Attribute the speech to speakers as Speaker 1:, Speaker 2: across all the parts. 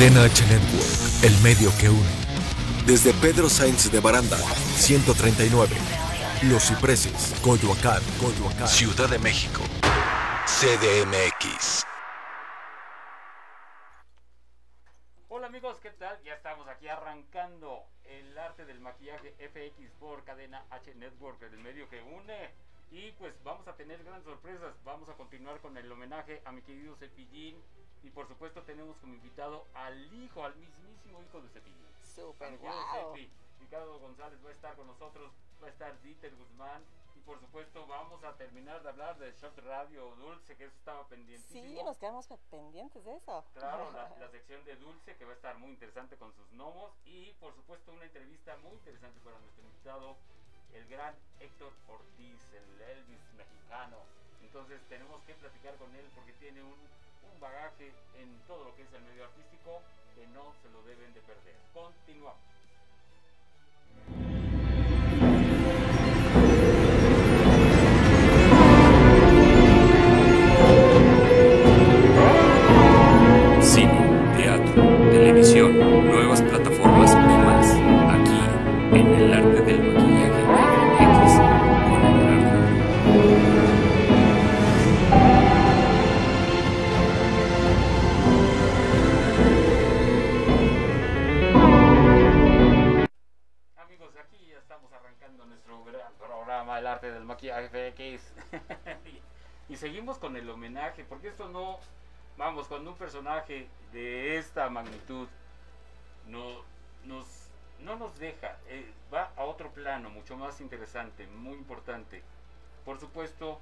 Speaker 1: Cadena H Network, el medio que une. Desde Pedro Sainz de Baranda, 139. Los Cipreses, Coyoacán, Coyoacán. Ciudad de México. CDMX.
Speaker 2: Hola amigos, ¿qué tal? Ya estamos aquí arrancando el arte del maquillaje FX por cadena H Network, el medio que une. Y pues vamos a tener grandes sorpresas. Vamos a continuar con el homenaje a mi querido Cepillín. Y por supuesto tenemos como invitado al hijo, al mismísimo hijo de Cepillín. Querido
Speaker 3: guau.
Speaker 2: Cepi. Ricardo González va a estar con nosotros, va a estar Dieter Guzmán. Y por supuesto vamos a terminar de hablar de Shop Radio Dulce, que eso estaba pendientísimo.
Speaker 3: Sí, nos quedamos pe- pendientes de eso.
Speaker 2: Claro, la, la sección de Dulce que va a estar muy interesante con sus gnomos y por supuesto una entrevista muy interesante para nuestro invitado, el gran Héctor Ortiz, el Elvis mexicano. Entonces tenemos que platicar con él porque tiene un, un bagaje en todo lo que es el medio artístico que no se lo deben de perder. Continuamos.
Speaker 4: El
Speaker 2: homenaje, porque esto no, vamos, cuando un personaje de esta magnitud no nos, no nos deja, eh, va a otro plano, mucho más interesante, muy importante. Por supuesto,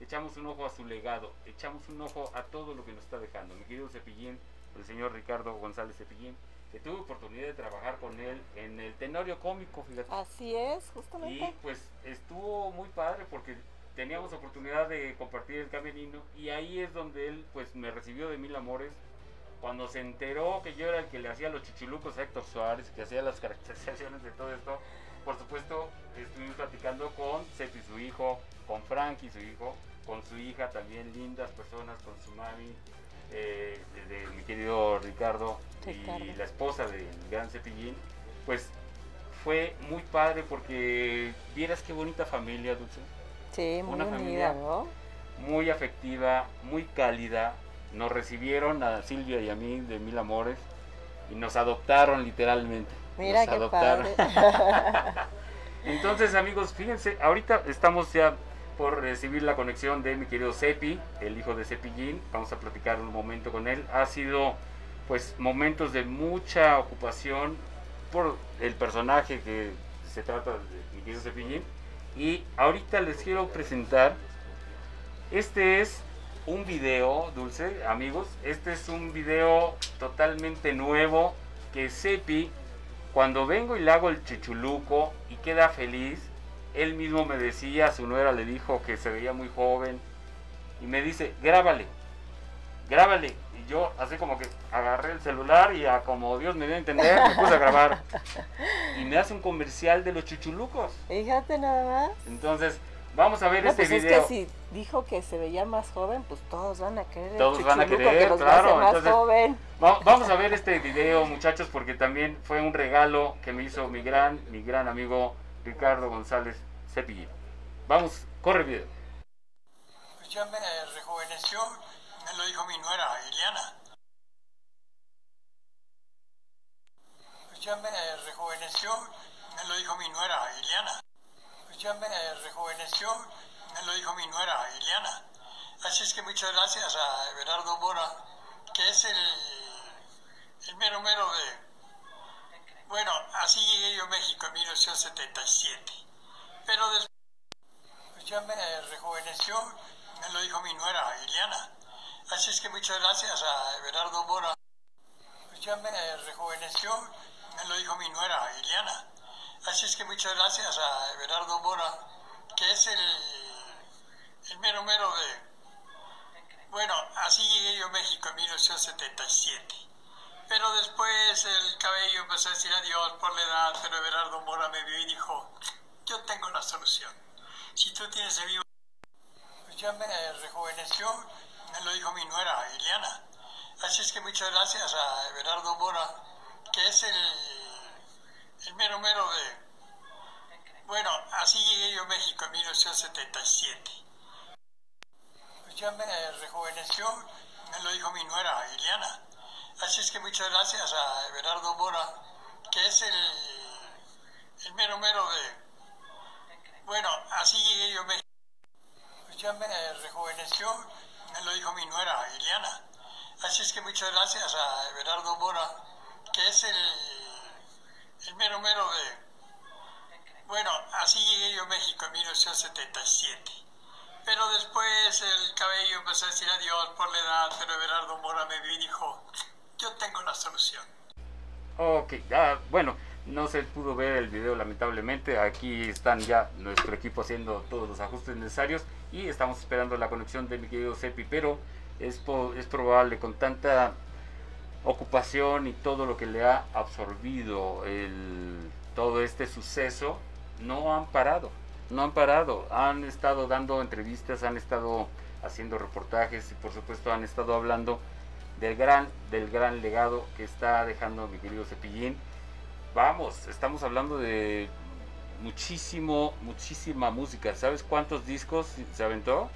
Speaker 2: echamos un ojo a su legado, echamos un ojo a todo lo que nos está dejando. Mi querido Cepillín, el señor Ricardo González Cepillín, que tuve oportunidad de trabajar con él en el Tenorio Cómico, fíjate.
Speaker 3: Así es,
Speaker 2: Y
Speaker 3: justamente.
Speaker 2: pues estuvo muy padre porque teníamos oportunidad de compartir el camerino y ahí es donde él pues me recibió de mil amores. Cuando se enteró que yo era el que le hacía los chichulucos a Héctor Suárez, que hacía las caracterizaciones de todo esto, por supuesto estuvimos platicando con Cepi, su hijo, con Frankie, su hijo, con su hija también, lindas personas, con su mami, eh, de, de mi querido Ricardo,
Speaker 3: Ricardo.
Speaker 2: y la esposa del gran Cepillín, pues fue muy padre porque vieras qué bonita familia, Dulce.
Speaker 3: Sí, muy
Speaker 2: una
Speaker 3: unida,
Speaker 2: familia.
Speaker 3: ¿no?
Speaker 2: Muy afectiva, muy cálida. Nos recibieron a Silvia y a mí de mil amores y nos adoptaron literalmente.
Speaker 3: Mira
Speaker 2: Nos
Speaker 3: qué
Speaker 2: adoptaron.
Speaker 3: padre.
Speaker 2: Entonces, amigos, fíjense, ahorita estamos ya por recibir la conexión de mi querido Cepi, el hijo de Cepillín. Vamos a platicar un momento con él. Ha sido, pues, momentos de mucha ocupación por el personaje que se trata de mi querido Cepillín. Y ahorita les quiero presentar. Este es un video, Dulce, amigos. Este es un video totalmente nuevo que Cepi cuando vengo y le hago el chichuluco y queda feliz, él mismo me decía, su nuera le dijo que se veía muy joven y me dice, grábale, grábale. Y yo así como que agarré el celular y a como Dios me dio a entender, me puse a grabar. Y me hace un comercial de los chichulucos.
Speaker 3: Fíjate nada más.
Speaker 2: Entonces, vamos a ver
Speaker 3: No,
Speaker 2: este
Speaker 3: pues
Speaker 2: video.
Speaker 3: es que si dijo que se veía más joven, pues todos van a querer el
Speaker 2: Todos van a querer,
Speaker 3: que los
Speaker 2: claro,
Speaker 3: hace más
Speaker 2: entonces-
Speaker 3: joven.
Speaker 2: Va- Vamos a ver este video, muchachos, porque también fue un regalo que me hizo mi gran, mi gran amigo Ricardo González Cepillín. Vamos, corre el video.
Speaker 5: Pues ya me rejuveneció, me lo dijo mi nuera, Iliana. Pues ya me rejuveneció, me lo dijo mi nuera, Iliana. Pues ya me rejuveneció, me lo dijo mi nuera, Iliana. Así es que muchas gracias a Everardo Mora, que es el, el mero mero de... Bueno, así llegué yo a México en 1977. Pero después... Pues ya me rejuveneció, me lo dijo mi nuera, Iliana. Así es que muchas gracias a Everardo Mora. Pues ya me rejuveneció, me lo dijo mi nuera, Iliana. Así es que muchas gracias a Everardo Mora, que es el, el mero mero de... Bueno, así llegué yo a México en 1977. Pero después el cabello empezó a decir adiós por la edad, pero Everardo Mora me vio y dijo, yo tengo la solución. Si tú tienes el vivo... Pues ya me rejuveneció, me lo dijo mi nuera, Iliana. Así es que muchas gracias a Everardo Mora, que es el, el mero mero de... Bueno, así llegué yo a México en 1977. Pues ya me rejuveneció, me lo dijo mi nuera, Iliana. Así es que muchas gracias a Everardo Mora, que es el, el mero mero de... Bueno, así llegué yo a México. Pues ya me rejuveneció, me lo dijo mi nuera, Iliana. Así es que muchas gracias a Everardo Mora, que es el, el mero mero de... Bueno, así llegué yo a México en 1977. Pero después el cabello empezó a decir adiós por la edad, pero Everardo Mora me vio dijo, yo tengo la solución.
Speaker 2: Ok, ya, bueno, no se pudo ver el video lamentablemente. Aquí están ya nuestro equipo haciendo todos los ajustes necesarios y estamos esperando la conexión de mi querido Sepi, pero es, es probable con tanta ocupación y todo lo que le ha absorbido el, todo este suceso, no han parado, no han parado, han estado dando entrevistas, han estado haciendo reportajes y por supuesto han estado hablando del gran, del gran legado que está dejando mi querido Cepillín. Vamos, estamos hablando de muchísimo, muchísima música. ¿Sabes cuántos discos se aventó?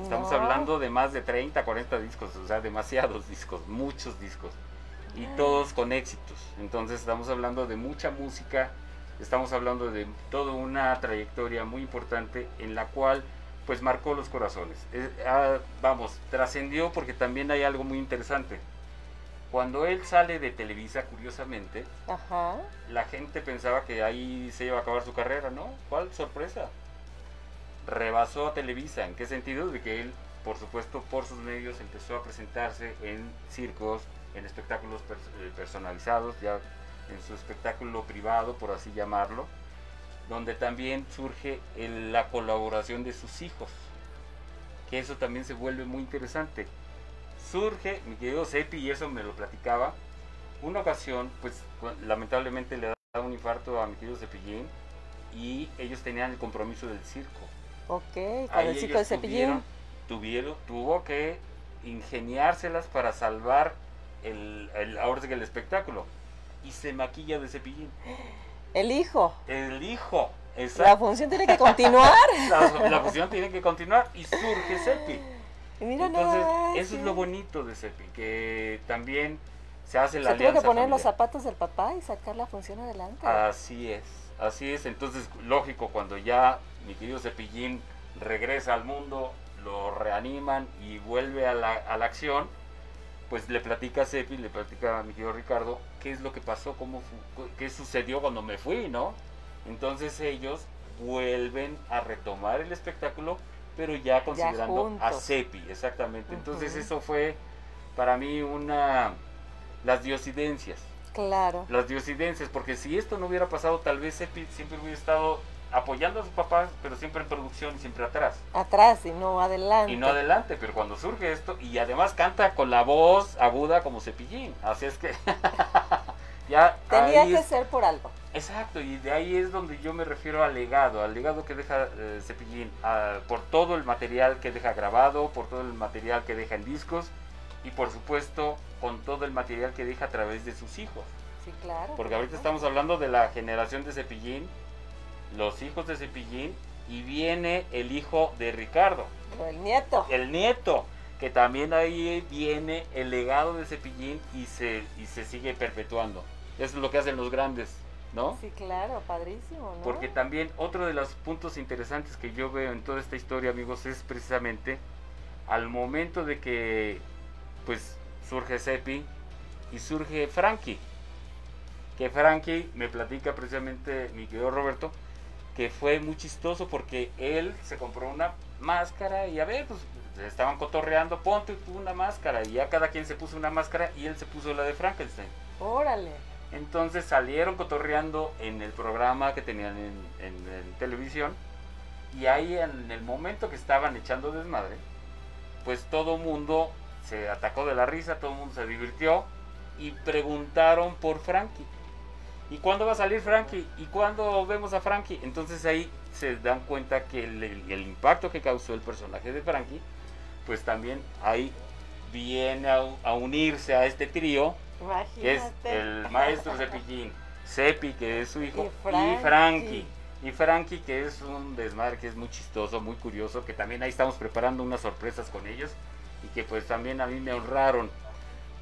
Speaker 2: Estamos
Speaker 3: No.
Speaker 2: hablando de más de 30, 40 discos, o sea, demasiados discos, muchos discos. Y todos con éxitos. Entonces estamos hablando de mucha música, estamos hablando de toda una trayectoria muy importante en la cual pues marcó los corazones. Eh, ah, vamos, trascendió porque también hay algo muy interesante. Cuando él sale de Televisa, curiosamente,
Speaker 3: Ajá.
Speaker 2: la gente pensaba que ahí se iba a acabar su carrera, ¿no? ¿Cuál sorpresa? Rebasó a Televisa. ¿En qué sentido? De que él, por supuesto, por sus medios empezó a presentarse en circos, en espectáculos eh, personalizados, ya en su espectáculo privado, por así llamarlo, donde también surge el- la colaboración de sus hijos, que eso también se vuelve muy interesante. Surge, mi querido Sepi, y eso me lo platicaba, una ocasión, pues lamentablemente le da un infarto a mi querido Cepillín y ellos tenían el compromiso del circo.
Speaker 3: Ok, con
Speaker 2: Ahí
Speaker 3: el
Speaker 2: ellos
Speaker 3: de cepillín.
Speaker 2: tuvieron, tuvieron, tuvo que ingeniárselas para salvar el, el, ahora el espectáculo. Y se maquilla de cepillín.
Speaker 3: El hijo.
Speaker 2: El hijo.
Speaker 3: La
Speaker 2: Exacto.
Speaker 3: función tiene que continuar.
Speaker 2: La, la fusión tiene que continuar y surge Cepi.
Speaker 3: Mira
Speaker 2: Entonces,
Speaker 3: nada
Speaker 2: eso es lo bonito de Cepi, que también se hace la
Speaker 3: Se tuvo
Speaker 2: alianza
Speaker 3: que poner los zapatos del papá y sacar la función adelante.
Speaker 2: Así es, así es. Entonces, lógico, cuando ya mi querido Cepillín regresa al mundo, lo reaniman y vuelve a la, a la acción, pues le platica a Cepi, le platica a mi querido Ricardo, qué es lo que pasó, cómo qué sucedió cuando me fui, ¿no? Entonces ellos vuelven a retomar el espectáculo, pero ya considerando a. Cepi, exactamente. Entonces eso fue para mí una... las diosidencias
Speaker 3: Claro.
Speaker 2: las diosidencias, porque si esto no hubiera pasado, tal vez Epi siempre hubiera estado apoyando a sus papás, pero siempre en producción y siempre atrás.
Speaker 3: Atrás y no adelante.
Speaker 2: Y no adelante, pero cuando surge esto, y además canta con la voz aguda como cepillín, así es que ya
Speaker 3: Tenía que
Speaker 2: es-
Speaker 3: ser por algo.
Speaker 2: Exacto, y de ahí es donde yo me refiero al legado, al legado que deja eh, Cepillín, a- por todo el material que deja grabado, por todo el material que deja en discos y por supuesto con todo el material que deja a través de sus hijos.
Speaker 3: Sí, claro.
Speaker 2: Porque ahorita estamos hablando de la generación de Cepillín, los hijos de Cepillín, y viene el hijo de Ricardo,
Speaker 3: el nieto.
Speaker 2: el nieto, que también ahí viene el legado de Cepillín y se, y se sigue perpetuando. Eso es lo que hacen los grandes, ¿no?
Speaker 3: Sí, claro, padrísimo, ¿no?
Speaker 2: Porque también otro de los puntos interesantes que yo veo en toda esta historia, amigos, es precisamente al momento de que pues surge Seppi y surge Frankie. Que Frankie me platica precisamente mi querido Roberto que fue muy chistoso porque él se compró una máscara y a ver, pues estaban cotorreando, ponte una máscara y ya cada quien se puso una máscara y él se puso la de Frankenstein.
Speaker 3: Órale.
Speaker 2: Entonces salieron cotorreando en el programa que tenían en, en- en televisión. Y ahí en el momento que estaban echando desmadre, pues todo mundo se atacó de la risa, todo mundo se divirtió y preguntaron por Frankie. ¿Y cuándo va a salir Frankie? ¿Y cuándo vemos a Frankie? Entonces ahí se dan cuenta que el, el- el impacto que causó el personaje de Frankie, pues también hay viene a, a unirse a este trío, que es
Speaker 3: Imagínate.
Speaker 2: el maestro Cepillín, Cepi, que es su hijo,
Speaker 3: Y
Speaker 2: y
Speaker 3: Frankie.
Speaker 2: Frankie. Y Frankie, que es un desmadre, que es muy chistoso, muy curioso, que también ahí estamos preparando unas sorpresas con ellos y que pues también a mí me honraron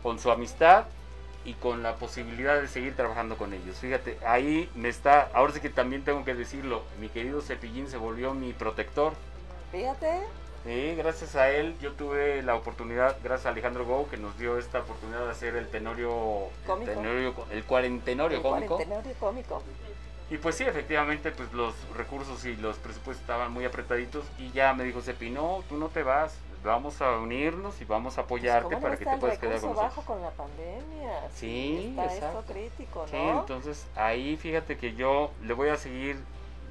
Speaker 2: con su amistad y con la posibilidad de seguir trabajando con ellos. Fíjate, ahí me está, ahora sí que también tengo que decirlo, mi querido Cepillín se volvió mi protector.
Speaker 3: Fíjate.
Speaker 2: Sí, gracias a él yo tuve la oportunidad, gracias a Alejandro Go, que nos dio esta oportunidad de hacer el tenorio,
Speaker 3: Cómico.
Speaker 2: el, tenorio- el cuarentenorio
Speaker 3: el
Speaker 2: cómico.
Speaker 3: cuarentenorio cómico.
Speaker 2: Y pues sí, efectivamente, pues los recursos y los presupuestos estaban muy apretaditos y ya me dijo Cepi, no, tú no te vas, vamos a unirnos y vamos a apoyarte
Speaker 3: Pues, ¿Cómo
Speaker 2: para
Speaker 3: no
Speaker 2: que te puedas quedar con
Speaker 3: bajo
Speaker 2: nosotros.
Speaker 3: con la pandemia?
Speaker 2: Sí,
Speaker 3: Está
Speaker 2: exacto.
Speaker 3: esto crítico,
Speaker 2: Sí,
Speaker 3: ¿no?
Speaker 2: entonces ahí fíjate que yo le voy a seguir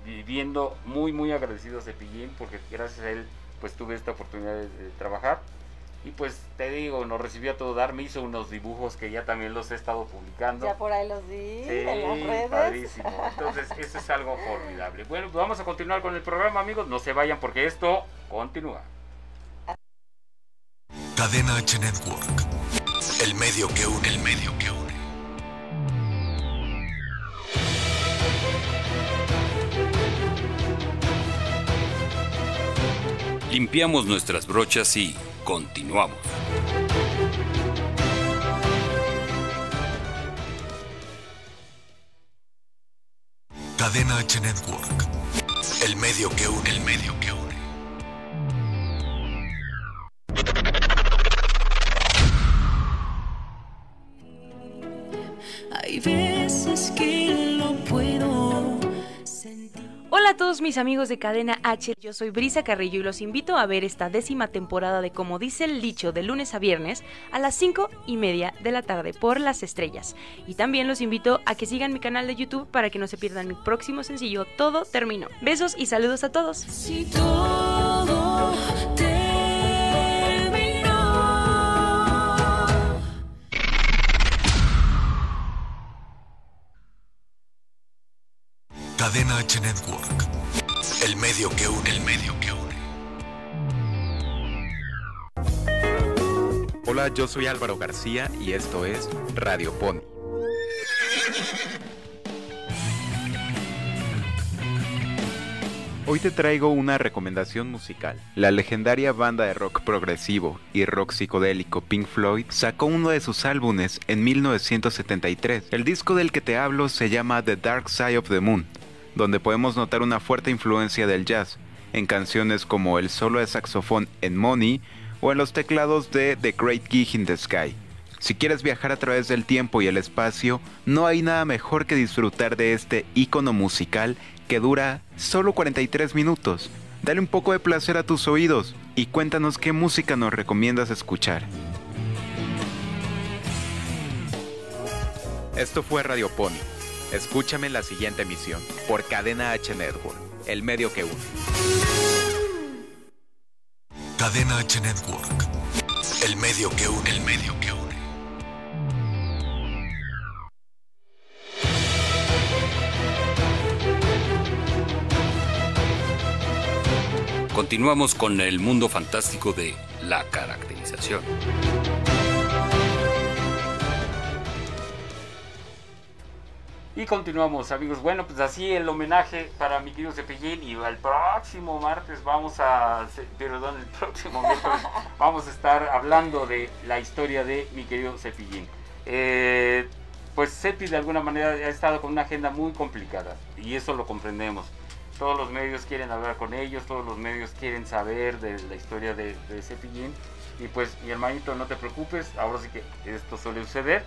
Speaker 2: viviendo muy muy agradecido a Cepillín porque gracias a él pues tuve esta oportunidad de, de trabajar y pues te digo, nos recibió a todo dar, me hizo unos dibujos que ya también los he estado publicando.
Speaker 3: Ya por ahí los vi
Speaker 2: Sí,
Speaker 3: en las redes.
Speaker 2: padrísimo. Entonces, eso es algo formidable. Bueno, pues vamos a continuar con el programa, amigos. No se vayan porque esto continúa.
Speaker 1: Cadena H Network. El medio que une, el medio que une.
Speaker 4: Limpiamos nuestras brochas y continuamos.
Speaker 1: Cadena H Network. El medio que une, el medio que une.
Speaker 6: Veces
Speaker 7: Hola a todos mis amigos de Cadena H, yo soy Brisa Carrillo y los invito a ver esta décima temporada de Como dice el dicho de lunes a viernes a las 5 y media de la tarde por las estrellas. Y también los invito a que sigan mi canal de YouTube para que no se pierdan mi próximo sencillo Todo Terminó. Besos y saludos a todos.
Speaker 1: Cadena H Network. El medio que une, el medio que une.
Speaker 8: Hola, yo soy Álvaro García y esto es Radio Pony. Hoy te traigo una recomendación musical. La legendaria banda de rock progresivo y rock psicodélico Pink Floyd sacó uno de sus álbumes en 1973. El disco del que te hablo se llama The Dark Side of the Moon, donde podemos notar una fuerte influencia del jazz, en canciones como el solo de saxofón en Money o en los teclados de The Great Gig in the Sky. Si quieres viajar a través del tiempo y el espacio, no hay nada mejor que disfrutar de este icono musical que dura solo 43 minutos. Dale un poco de placer a tus oídos y cuéntanos qué música nos recomiendas escuchar. Esto fue Radio Pony. Escúchame en la siguiente emisión por Cadena H Network, el medio que une.
Speaker 1: Cadena H Network. El medio que une, el medio que une.
Speaker 4: Continuamos con el mundo fantástico de la caracterización.
Speaker 2: Y continuamos, amigos. Bueno, pues así el homenaje para mi querido Cepillín. Y el próximo martes vamos a. Perdón, el próximo miércoles vamos a estar hablando de la historia de mi querido Cepillín. Eh, pues Cepi de alguna manera ha estado con una agenda muy complicada. Y eso lo comprendemos. Todos los medios quieren hablar con ellos, todos los medios quieren saber de la historia de, de Cepillín. Y pues, mi hermanito, no te preocupes, ahora sí que esto suele suceder,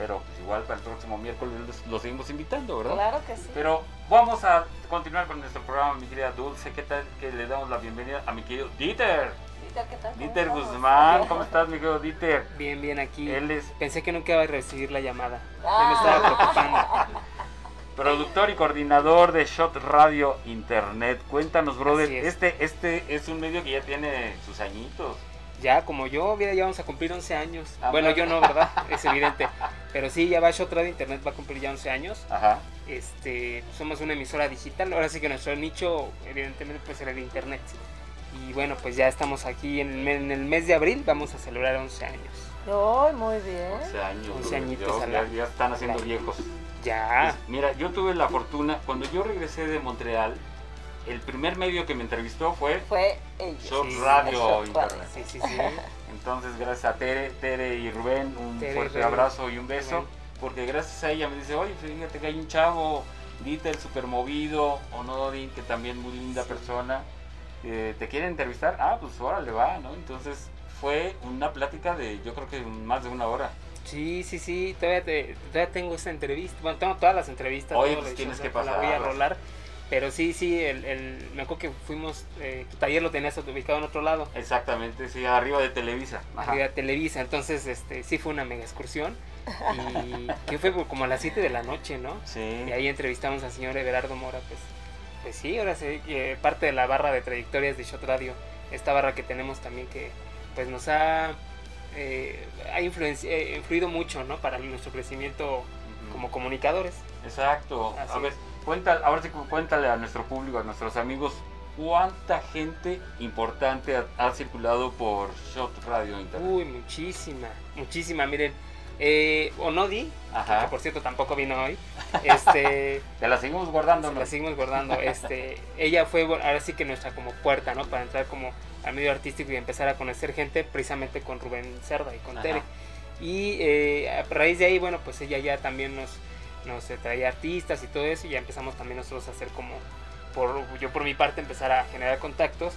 Speaker 2: pero pues igual para el próximo miércoles los, los seguimos invitando, ¿verdad?
Speaker 3: Claro que sí.
Speaker 2: Pero vamos a continuar con nuestro programa, mi querida Dulce. ¿Qué tal que le damos la bienvenida a mi querido Dieter?
Speaker 3: Dieter, ¿qué tal? ¿Cómo
Speaker 2: Dieter? Guzmán, ¿cómo estás, mi querido Dieter?
Speaker 9: Bien, bien aquí.
Speaker 2: Él es
Speaker 9: Pensé que nunca iba a recibir la llamada.
Speaker 3: Ah.
Speaker 9: me estaba preocupando.
Speaker 2: productor y coordinador de Shot Radio Internet. Cuéntanos, brother.
Speaker 9: Es.
Speaker 2: Este, este es un medio que ya tiene sus añitos.
Speaker 9: Ya, como yo, mira, ya vamos a cumplir 11 años.
Speaker 2: Ah,
Speaker 9: bueno, yo no, ¿verdad? Es evidente. Pero sí, ya va Shot Radio Internet, va a cumplir ya 11 años.
Speaker 2: Ajá.
Speaker 9: Este, somos una emisora digital. Ahora sí que nuestro nicho, evidentemente, puede ser el Internet. Y bueno, pues ya estamos aquí en el, me- en el mes de abril, vamos a celebrar 11 años.
Speaker 3: Ay, muy bien.
Speaker 2: 11 años.
Speaker 9: 11
Speaker 2: güey.
Speaker 9: añitos
Speaker 2: Ya-
Speaker 9: a la-
Speaker 2: ya, ya están haciendo
Speaker 9: la-
Speaker 2: viejos.
Speaker 9: Ya.
Speaker 2: Pues, mira, yo tuve la fortuna, cuando yo regresé de Montreal, el primer medio que me entrevistó fue
Speaker 3: Fue ella.
Speaker 2: Shock
Speaker 9: Sí,
Speaker 2: Radio
Speaker 3: Shock
Speaker 2: Internet.
Speaker 9: Sí, sí, sí.
Speaker 2: Entonces, gracias a Tere, Tere y Rubén, un
Speaker 9: Tere
Speaker 2: fuerte
Speaker 9: Rubén.
Speaker 2: abrazo y un beso,
Speaker 9: Rubén.
Speaker 2: porque gracias a ella me dice, oye, fíjate que hay un chavo, Dieter, super movido, Onodin, que también muy linda persona, eh, ¿te quiere entrevistar? Ah, pues órale, va, ¿no? Entonces, fue una plática de, yo creo que más de una hora.
Speaker 9: Sí, sí, sí, todavía, te- todavía tengo esa entrevista. Bueno, tengo todas las entrevistas.
Speaker 2: Oye, pues tienes
Speaker 9: hecho,
Speaker 2: que
Speaker 9: La voy a rolar. Pero sí, sí, el, el- me acuerdo que fuimos, eh, tu taller lo tenías ubicado en otro lado,
Speaker 2: Exactamente, sí, arriba de Televisa. Ajá.
Speaker 9: arriba de Televisa. Entonces, este, sí fue una mega excursión. Y que fue como a las 7 de la noche, ¿no?
Speaker 2: Sí.
Speaker 9: Y ahí entrevistamos al señor Everardo Mora, pues, pues sí, ahora sí, que parte de la barra de trayectorias de Shot Radio, esta barra que tenemos también que pues nos ha, eh, ha eh, influido mucho, ¿no? Para nuestro crecimiento como comunicadores.
Speaker 2: Exacto.
Speaker 9: Así
Speaker 2: a ver, cuenta, ahora sí cuéntale a nuestro público, a nuestros amigos, cuánta gente importante ha, ha circulado por Shot Radio Internet.
Speaker 9: Uy, muchísima, muchísima, miren. Eh, Onodi,
Speaker 2: Ajá.
Speaker 9: que por cierto tampoco vino hoy, este,
Speaker 2: Te la seguimos guardando, ¿no?
Speaker 9: la seguimos guardando. Este, ella fue ahora sí que nuestra como puerta, ¿no? Para entrar como al medio artístico y empezar a conocer gente, precisamente con Rubén Cerda y con
Speaker 2: Ajá.
Speaker 9: Tere. Y eh, a raíz de ahí, bueno, pues ella ya también nos, nos eh, traía artistas y todo eso, y ya empezamos también nosotros a hacer como, por, yo por mi parte, empezar a generar contactos.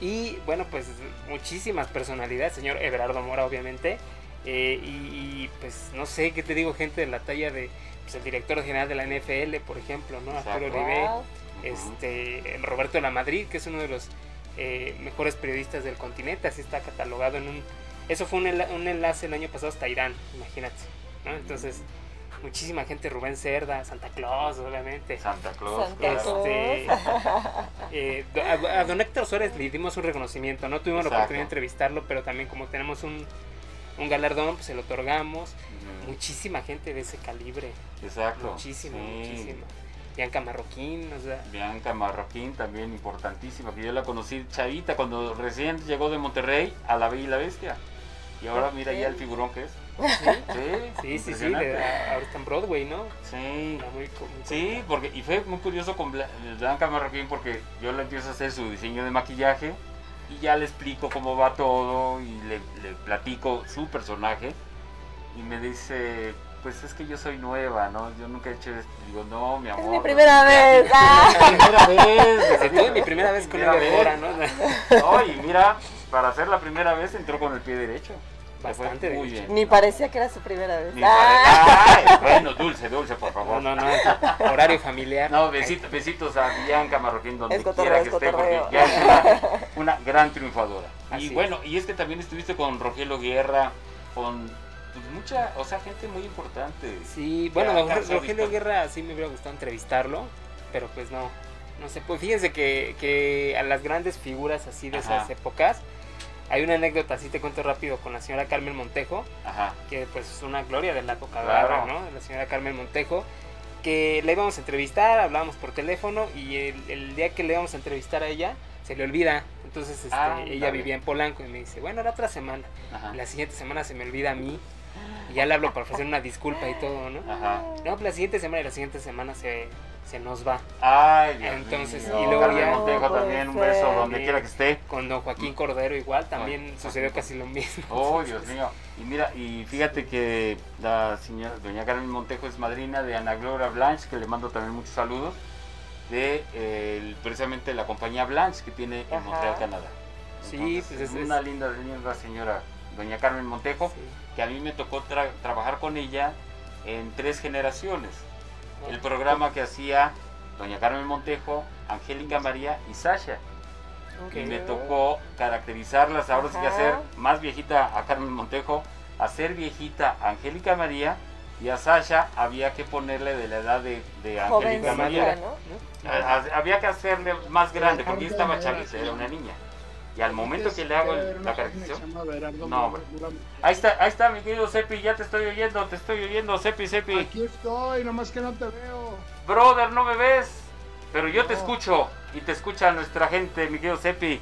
Speaker 9: Y bueno, pues muchísimas personalidades, señor Everardo Mora, obviamente. eh, y, y, pues no sé qué te digo, gente de la talla de pues, el director general de la NFL, por ejemplo, ¿no? Arturo.
Speaker 2: Ujú.
Speaker 9: este, el Roberto de la Madrid, que es uno de los eh, mejores periodistas del continente, así está catalogado en un... Eso fue un, enla- un enlace el año pasado hasta Irán, imagínate. ¿no? Entonces, muchísima gente, Rubén Cerda, Santa Claus, obviamente.
Speaker 2: Santa Claus.
Speaker 3: Santa
Speaker 2: claro.
Speaker 3: Claus.
Speaker 9: Este, eh, a, a don Héctor Suárez le dimos un reconocimiento, no tuvimos la oportunidad de entrevistarlo, pero también como tenemos un, un galardón, pues se lo otorgamos. Muchísima gente de ese calibre,
Speaker 2: Exacto.
Speaker 9: muchísima,
Speaker 2: Sí.
Speaker 9: muchísima. Bianca Marroquín, o sea,
Speaker 2: Bianca Marroquín, también importantísima, que yo la conocí chavita cuando recién llegó de Monterrey a La Bella y la Bestia. Y ahora mira ya el figurón que es. Sí,
Speaker 9: sí, sí, sí, ahorita en Broadway, ¿no?
Speaker 2: Sí,
Speaker 9: Está muy co- muy
Speaker 2: sí, porque y fue muy curioso con Bla- Blanca Marroquín porque yo le empiezo a hacer su diseño de maquillaje y ya le explico cómo va todo y le, le platico su personaje y me dice, pues es que yo soy nueva, ¿no? Yo nunca he hecho esto. Digo, no, mi amor.
Speaker 3: Es mi primera vez. Ah.
Speaker 2: Es mi primera vez.
Speaker 9: Sí, tuve mi primera vez con
Speaker 2: Primera
Speaker 9: una
Speaker 2: vez.
Speaker 9: Débora, ¿no?
Speaker 2: No, y mira, para hacer la primera vez entró con el pie derecho.
Speaker 9: Bastante
Speaker 2: muy bien.
Speaker 3: Ni parecía que era su primera vez.
Speaker 2: Ni
Speaker 3: Ah.
Speaker 2: Ay, bueno, dulce, dulce, por
Speaker 9: No,
Speaker 2: favor.
Speaker 9: no, no, horario familiar.
Speaker 2: No, besitos, besitos a Bianca Marroquín donde
Speaker 3: Es
Speaker 2: quiera que
Speaker 3: es
Speaker 2: esté, porque ya es una, una gran triunfadora.
Speaker 9: Así
Speaker 2: y
Speaker 9: es.
Speaker 2: bueno, y es que también estuviste con Rogelio Guerra, con pues, mucha, o sea, gente muy importante.
Speaker 9: Sí, bueno, Rogelio. Guerra sí me hubiera gustado entrevistarlo, pero pues no, no sé, pues fíjense que, que a las grandes figuras así de esas épocas, hay una anécdota, así te cuento rápido, con la señora Carmen Montejo,
Speaker 2: Ajá.
Speaker 9: que pues es una gloria de la época
Speaker 2: Claro.
Speaker 9: ¿no? De la señora Carmen Montejo, que la íbamos a entrevistar, hablábamos por teléfono y el, el día que le íbamos a entrevistar a ella, se le olvida. Entonces este,
Speaker 2: Ah,
Speaker 9: ella
Speaker 2: dale.
Speaker 9: vivía en Polanco y me dice, bueno, la otra semana.
Speaker 2: Ajá.
Speaker 9: La siguiente semana se me olvida a mí y ya le hablo para ofrecer una disculpa y todo, ¿no?
Speaker 2: Ajá.
Speaker 9: No, pues la siguiente semana y la siguiente semana se, se nos va.
Speaker 2: Ay, Dios
Speaker 9: Entonces,
Speaker 2: mío.
Speaker 9: y luego
Speaker 2: Carmen
Speaker 9: ya-
Speaker 2: Montejo también, un beso
Speaker 3: ser.
Speaker 2: donde quiera que esté.
Speaker 9: Con don Joaquín Cordero igual también
Speaker 2: Ay,
Speaker 9: sucedió casi lo mismo.
Speaker 2: Oh, Dios mío. Y mira, y fíjate que la señora doña Carmen Montejo es madrina de Ana Gloria Blanche, que le mando también muchos saludos, de eh, precisamente la compañía Blanche que tiene en
Speaker 3: Ajá.
Speaker 2: Montreal, Canadá.
Speaker 9: Sí, pues es-
Speaker 2: una
Speaker 9: es-
Speaker 2: linda, linda señora, doña Carmen Montejo,
Speaker 9: Sí.
Speaker 2: que a mí me tocó tra- trabajar con ella en tres generaciones. El programa que hacía doña Carmen Montejo, Angélica María y Sasha. Y me tocó caracterizarlas, ahora sí que hacer más viejita a Carmen Montejo, hacer viejita a Angélica María y a Sasha había que ponerle de la edad de, de Angélica María.
Speaker 3: ¿no?
Speaker 2: A- a- Había que hacerle más grande porque ella estaba chavita, era una niña. Y al momento que le hago el- la caracterización, no, hombre. Ahí está, ahí está mi querido Sepi, ya te estoy oyendo, te estoy oyendo, Sepi, Sepi.
Speaker 10: Aquí estoy, nomás que no te veo.
Speaker 2: Brother, no me ves, pero yo te escucho y te escucha nuestra gente, mi querido Sepi.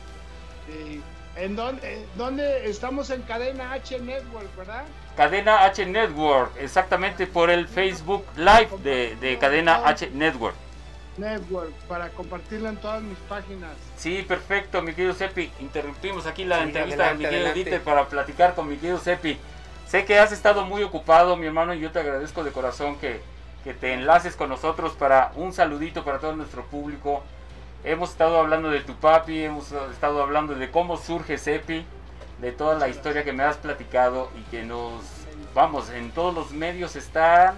Speaker 10: Sí. ¿En dónde, dónde estamos en Cadena H Network, verdad?
Speaker 2: Cadena H Network, exactamente por el Facebook Live de, de Cadena H Network.
Speaker 10: Network, para compartirlo en todas mis páginas.
Speaker 2: Sí, perfecto, mi querido Sepi. Interrumpimos aquí la
Speaker 9: Sí,
Speaker 2: entrevista
Speaker 9: adelante,
Speaker 2: de mi querido. Dieter para platicar con mi querido Sepi. Sé que has estado muy ocupado, mi hermano, y yo te agradezco de corazón que, que te enlaces con nosotros para un saludito para todo nuestro público. Hemos estado hablando de tu papi, hemos estado hablando de cómo surge Sepi, de toda la historia que me has platicado y que nos, vamos, en todos los medios están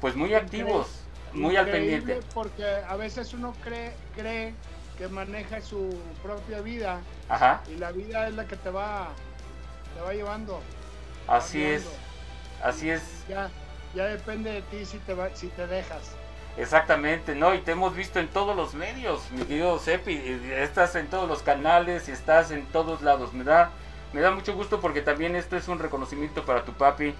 Speaker 2: pues muy activos, muy al pendiente.
Speaker 10: Porque a veces uno cree, cree que maneja su propia vida
Speaker 2: Ajá,
Speaker 10: y la vida es la que te va, te va llevando.
Speaker 2: así
Speaker 10: va
Speaker 2: es, así es.
Speaker 10: Ya, ya depende de ti si te, va, si te dejas.
Speaker 2: Exactamente, ¿no? Y te hemos visto en todos los medios, mi querido Sepi. Estás en todos los canales y estás en todos lados. Me da, me da mucho gusto porque también esto es un reconocimiento para tu papi,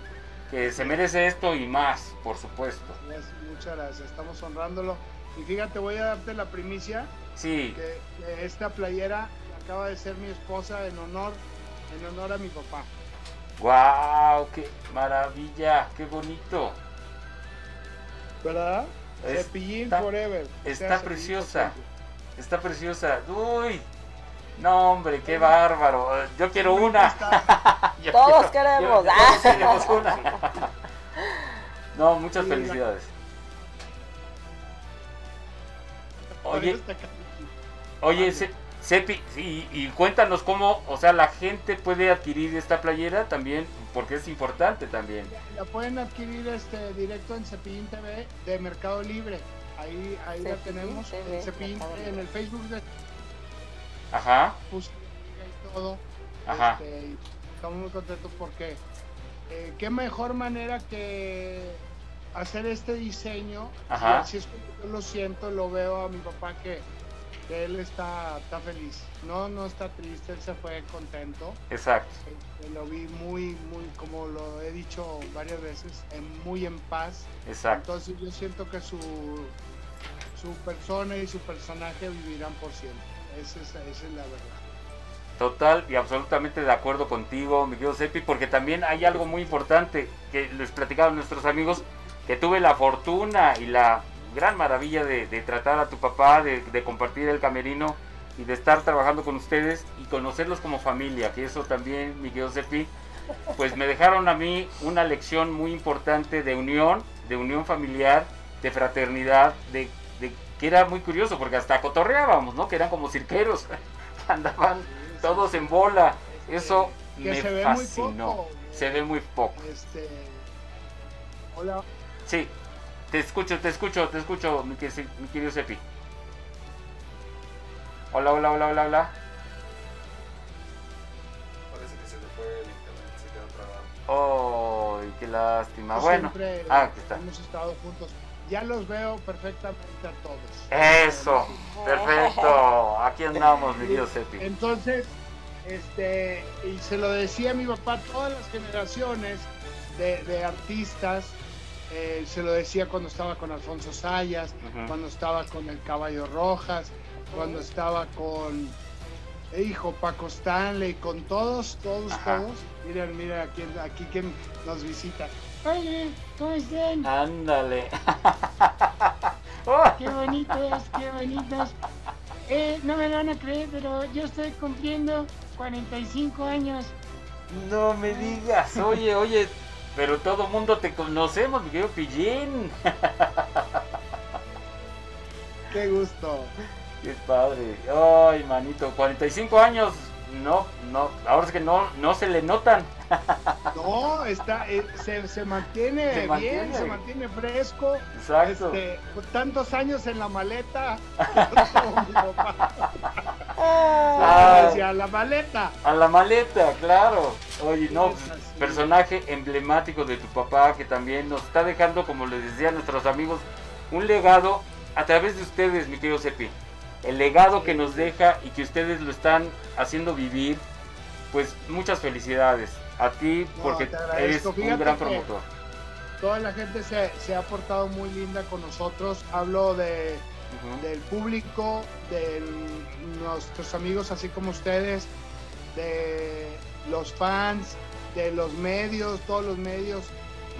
Speaker 2: que se merece esto y más, por supuesto.
Speaker 10: Yes, Muchas gracias, estamos honrándolo. Y fíjate, voy a darte la primicia
Speaker 2: Sí,
Speaker 10: que, que esta playera acaba de ser mi esposa en honor, en honor a mi papá.
Speaker 2: wow, qué maravilla, qué bonito.
Speaker 10: ¿Verdad?
Speaker 2: Es-
Speaker 10: Cepillín
Speaker 2: está-
Speaker 10: Forever.
Speaker 2: está
Speaker 10: O sea,
Speaker 2: preciosa.
Speaker 10: Cepillín
Speaker 2: Está preciosa. Uy, no hombre, qué bárbaro. Yo quiero una. Yo
Speaker 3: Todos
Speaker 2: quiero-
Speaker 3: queremos.
Speaker 2: yo-
Speaker 3: Ah.
Speaker 2: todos queremos una. No, muchas
Speaker 10: Sí,
Speaker 2: felicidades. Oye, oye, Se- Sepi, y, y cuéntanos cómo, o sea, la gente puede adquirir esta playera también, porque es importante también.
Speaker 10: La pueden adquirir este directo en Cepillín TV de Mercado Libre. Ahí, ahí la tenemos.
Speaker 3: TV,
Speaker 10: en Cepillín en el Facebook de
Speaker 2: Ajá,
Speaker 10: puse y todo.
Speaker 2: Ajá.
Speaker 10: Este, estamos muy contentos porque eh, qué mejor manera que hacer este diseño.
Speaker 2: Ajá.
Speaker 10: Y así es como yo lo siento, lo veo a mi papá que, que él está, está feliz. No, no está triste, él se fue contento.
Speaker 2: exacto.
Speaker 10: Este, lo vi muy, muy, como lo he dicho varias veces, en- muy en paz.
Speaker 2: Exacto.
Speaker 10: Entonces yo siento que su, su persona y su personaje vivirán por siempre. Esa es, esa es la verdad.
Speaker 2: Total y absolutamente de acuerdo contigo, mi querido Sepi, porque también hay algo muy importante que les platicaban nuestros amigos, que tuve la fortuna y la gran maravilla de, de tratar a tu papá, de, de compartir el camerino y de estar trabajando con ustedes y conocerlos como familia, que eso también, mi querido Sepi, pues me dejaron a mí una lección muy importante de unión, de unión familiar, de fraternidad, de, de- que era muy curioso, porque hasta cotorreábamos, ¿no? Que eran como cirqueros, andaban todos en bola. Eso me
Speaker 10: se ve muy
Speaker 2: fascinó.
Speaker 10: poco.
Speaker 2: Se ve muy poco.
Speaker 10: Este, hola,
Speaker 2: Sí, te escucho, te escucho, te escucho, mi, que- mi querido Sepi. Hola, hola, hola, hola, hola.
Speaker 11: Parece que se le fue el internet, se quedó trabado.
Speaker 2: ¡Ay, qué lástima! Bueno,
Speaker 10: siempre
Speaker 2: ah, aquí está.
Speaker 10: hemos estado juntos. Ya los veo perfectamente a todos.
Speaker 2: Eso, perfecto. Aquí andamos, mi querido Sepi.
Speaker 10: Entonces, este, y se lo decía a mi papá, todas las generaciones de, de artistas, eh, se lo decía cuando estaba con Alfonso Sayas, cuando estaba con el Caballo Rojas, cuando estaba con, eh, hijo, Paco Stanley, con todos, todos,
Speaker 2: Ajá.
Speaker 10: todos. Miren, miren aquí, aquí quien nos visita. Oye, ¿cómo están?
Speaker 2: Ándale.
Speaker 10: Qué bonitos, qué bonitos. Eh, no me lo van a creer, pero yo estoy cumpliendo 45 años.
Speaker 2: No me digas, oye, oye, pero todo mundo te conocemos, mi querido Pillín.
Speaker 10: Qué gusto.
Speaker 2: Qué padre. Ay, manito, 45 años. No, no, ahora es que no, no se le notan.
Speaker 10: No, está, eh, se, se mantiene
Speaker 2: Se
Speaker 10: bien,
Speaker 2: mantiene.
Speaker 10: se mantiene fresco.
Speaker 2: Exacto.
Speaker 10: Este, tantos años en la maleta. como mi papá.
Speaker 2: Ah.
Speaker 10: Decía, la maleta.
Speaker 2: A la maleta, claro. Oye, no. Personaje emblemático de tu papá que también nos está dejando, como les decía a nuestros amigos, un legado a través de ustedes, mi querido Sepi. El legado que nos deja y que ustedes lo están haciendo vivir, pues muchas felicidades a ti
Speaker 10: No,
Speaker 2: porque eres un gran promotor.
Speaker 10: Toda la gente se, se ha portado muy linda con nosotros. Hablo de, del público, de nuestros amigos así como ustedes, de los fans, de los medios, todos los medios.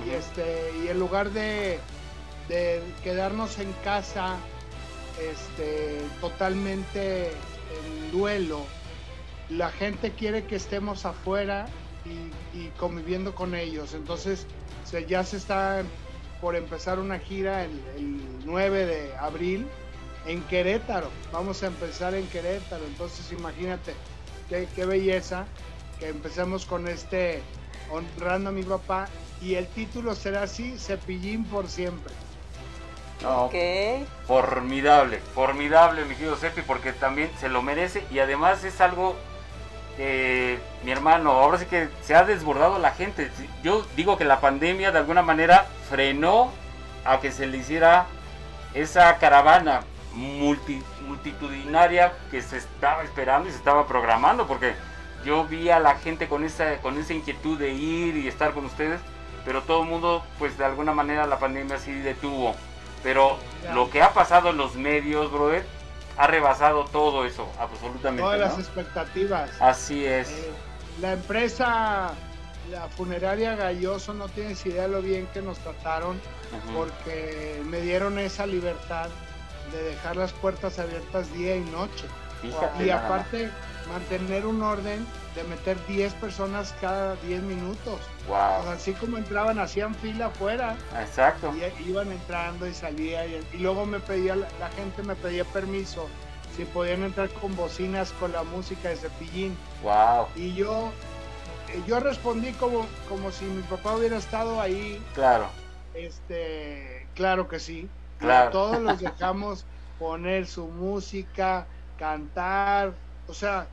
Speaker 10: Y este, y en lugar de, de quedarnos en casa, este, totalmente en duelo, la gente quiere que estemos afuera y, y conviviendo con ellos. Entonces se, ya se está por empezar una gira el, el 9 de abril en Querétaro. Vamos a empezar en Querétaro. Entonces imagínate qué, qué belleza que empecemos con este honrando a mi papá y el título será así, Cepillín por siempre.
Speaker 2: No, Formidable, formidable, mi querido Sepi, porque también se lo merece y además es algo que mi hermano, ahora sí que se ha desbordado la gente. Yo digo que la pandemia de alguna manera frenó a que se le hiciera esa caravana multi- multitudinaria que se estaba esperando y se estaba programando, porque yo vi a la gente con esa, con esa inquietud de ir y estar con ustedes, pero todo el mundo, pues de alguna manera la pandemia sí detuvo. Pero lo que ha pasado en los medios, brother, ha rebasado todo eso, absolutamente.
Speaker 10: Todas
Speaker 2: ¿no?
Speaker 10: las expectativas.
Speaker 2: Así es.
Speaker 10: Eh, la empresa, la funeraria Galloso, no tienes idea lo bien que nos trataron porque me dieron esa libertad de dejar las puertas abiertas día y noche.
Speaker 2: Fíjate
Speaker 10: y
Speaker 2: nada
Speaker 10: aparte, mantener un orden de meter 10 personas cada 10 minutos.
Speaker 2: Wow.
Speaker 10: O sea, así como entraban, hacían fila afuera.
Speaker 2: Exacto.
Speaker 10: Y iban entrando y salía. Y, y luego me pedía, la, gente me pedía permiso si podían entrar con bocinas con la música de cepillín.
Speaker 2: Wow.
Speaker 10: Y yo, eh, yo respondí como, como si mi papá hubiera estado ahí.
Speaker 2: Claro.
Speaker 10: Este, claro que sí.
Speaker 2: Claro.
Speaker 10: todos los dejamos poner su música, cantar. O sea,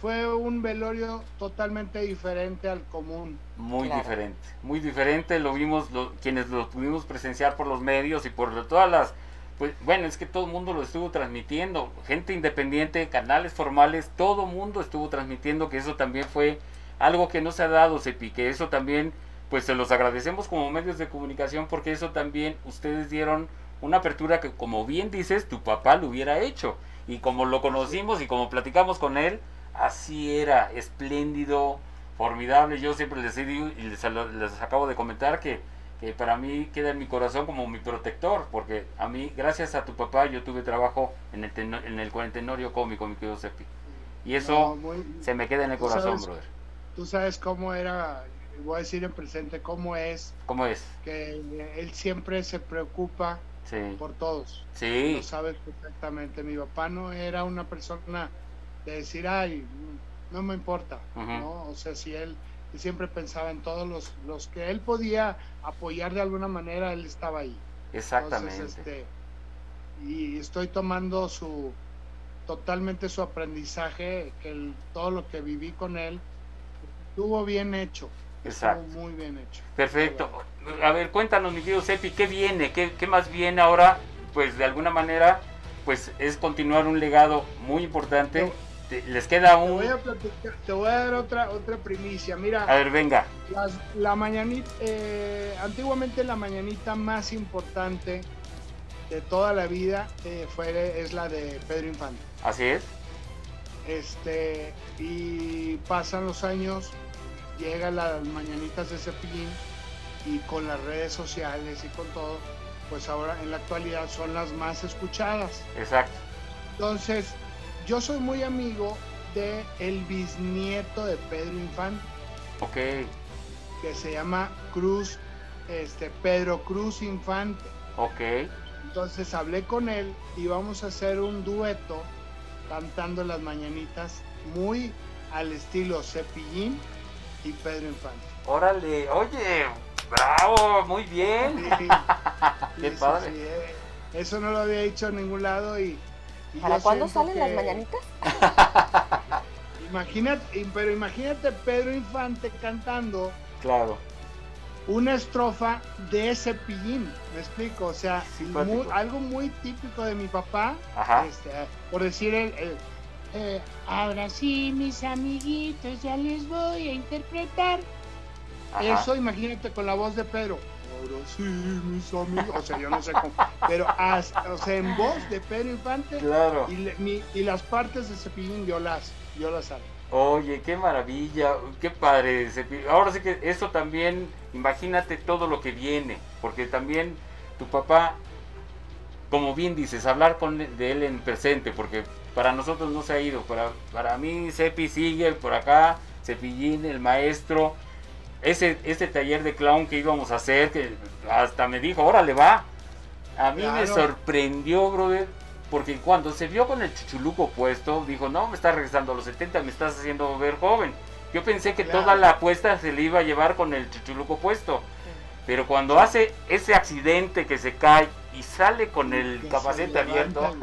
Speaker 10: fue un velorio totalmente diferente al común.
Speaker 2: Muy diferente, muy diferente, lo vimos lo- quienes lo pudimos presenciar por los medios y por todas las, pues bueno, es que todo el mundo lo estuvo transmitiendo, gente independiente, canales formales, todo el mundo estuvo transmitiendo que eso también fue algo que no se ha dado, Sepi, que eso también, pues se los agradecemos como medios de comunicación porque eso también ustedes dieron una apertura que como bien dices, tu papá lo hubiera hecho. Y como lo conocimos y como platicamos con él, así era, espléndido, formidable. Yo siempre les he dicho y les, les acabo de comentar que, que para mí queda en mi corazón como mi protector, porque a mí, gracias a tu papá, yo tuve trabajo en el, teno- en el cuarentenorio cómico, mi querido Sepi. Y eso
Speaker 10: No, muy-
Speaker 2: se me queda en el corazón,
Speaker 10: sabes-
Speaker 2: brother.
Speaker 10: Tú sabes cómo era, voy a decir en presente cómo es,
Speaker 2: ¿Cómo es?
Speaker 10: que él siempre se preocupa
Speaker 2: Sí.
Speaker 10: por todos.
Speaker 2: Sí.
Speaker 10: Lo sabes perfectamente. Mi papá no era una persona de decir, ay, no me importa. ¿no? O sea, si él, siempre pensaba en todos los, los que él podía apoyar de alguna manera, él estaba ahí.
Speaker 2: Exactamente.
Speaker 10: Entonces, este, y estoy tomando su totalmente su aprendizaje, que el- todo lo que viví con él estuvo bien hecho.
Speaker 2: Exacto.
Speaker 10: Estuvo muy bien hecho.
Speaker 2: Perfecto. A ver, cuéntanos, mi querido Sepi, ¿qué viene? ¿Qué, qué más viene ahora? Pues de alguna manera, pues es continuar un legado muy importante. Te- les queda
Speaker 10: Te
Speaker 2: un...
Speaker 10: voy a platicar- te voy a dar otra otra primicia. Mira,
Speaker 2: A ver, venga.
Speaker 10: las- la mañanita, eh, antiguamente la mañanita más importante de toda la vida eh, fue es la de Pedro Infante.
Speaker 2: Así es.
Speaker 10: Este y pasan los años, llegan las mañanitas de Cepillín y con las redes sociales y con todo, pues ahora en la actualidad son las más escuchadas.
Speaker 2: Exacto.
Speaker 10: Entonces, yo soy muy amigo de el bisnieto de Pedro Infante,
Speaker 2: Ok.
Speaker 10: que se llama Cruz, este Pedro Cruz Infante.
Speaker 2: Ok.
Speaker 10: Entonces hablé con él y vamos a hacer un dueto cantando las mañanitas muy al estilo Cepillín y Pedro Infante.
Speaker 2: Órale. Oye, bravo, muy bien.
Speaker 10: Sí,
Speaker 2: Qué
Speaker 10: sí,
Speaker 2: padre.
Speaker 10: sí, eh, Eso no lo había dicho en ningún lado y...
Speaker 3: ¿Para cuándo salen las mañanitas?
Speaker 10: Imagínate, pero imagínate Pedro Infante cantando
Speaker 2: Claro.
Speaker 10: una estrofa de Cepillín, me explico, o sea, muy- algo muy típico de mi papá,
Speaker 2: Ajá.
Speaker 10: este, por decir el, el, eh, ahora sí mis amiguitos ya les voy a interpretar,
Speaker 2: Ajá.
Speaker 10: eso imagínate con la voz de Pedro, ahora sí, mis amigos. O sea, yo no sé cómo. Pero as- o sea, en voz de Pedro Infante.
Speaker 2: Claro.
Speaker 10: Y, le- mi- y las partes de Cepillín yo las, yo las hago.
Speaker 2: Oye, qué maravilla, qué padre. Ahora sí que eso también, imagínate todo lo que viene, porque también tu papá, como bien dices, hablar con él- de él en presente, porque para nosotros no se ha ido, para, para mí Cepi sigue por acá, Cepillín, el maestro, ese, ese taller de clown que íbamos a hacer, que hasta me dijo, órale va. A mí me sorprendió, brother, porque cuando se vio con el chuchuluco puesto, dijo, no, me estás regresando a los 70, me estás haciendo ver joven. Yo pensé que
Speaker 10: Claro.
Speaker 2: toda la apuesta se le iba a llevar con el chuchuluco puesto. Pero cuando hace ese accidente que se cae y sale con el
Speaker 10: Que
Speaker 2: capacete abierto,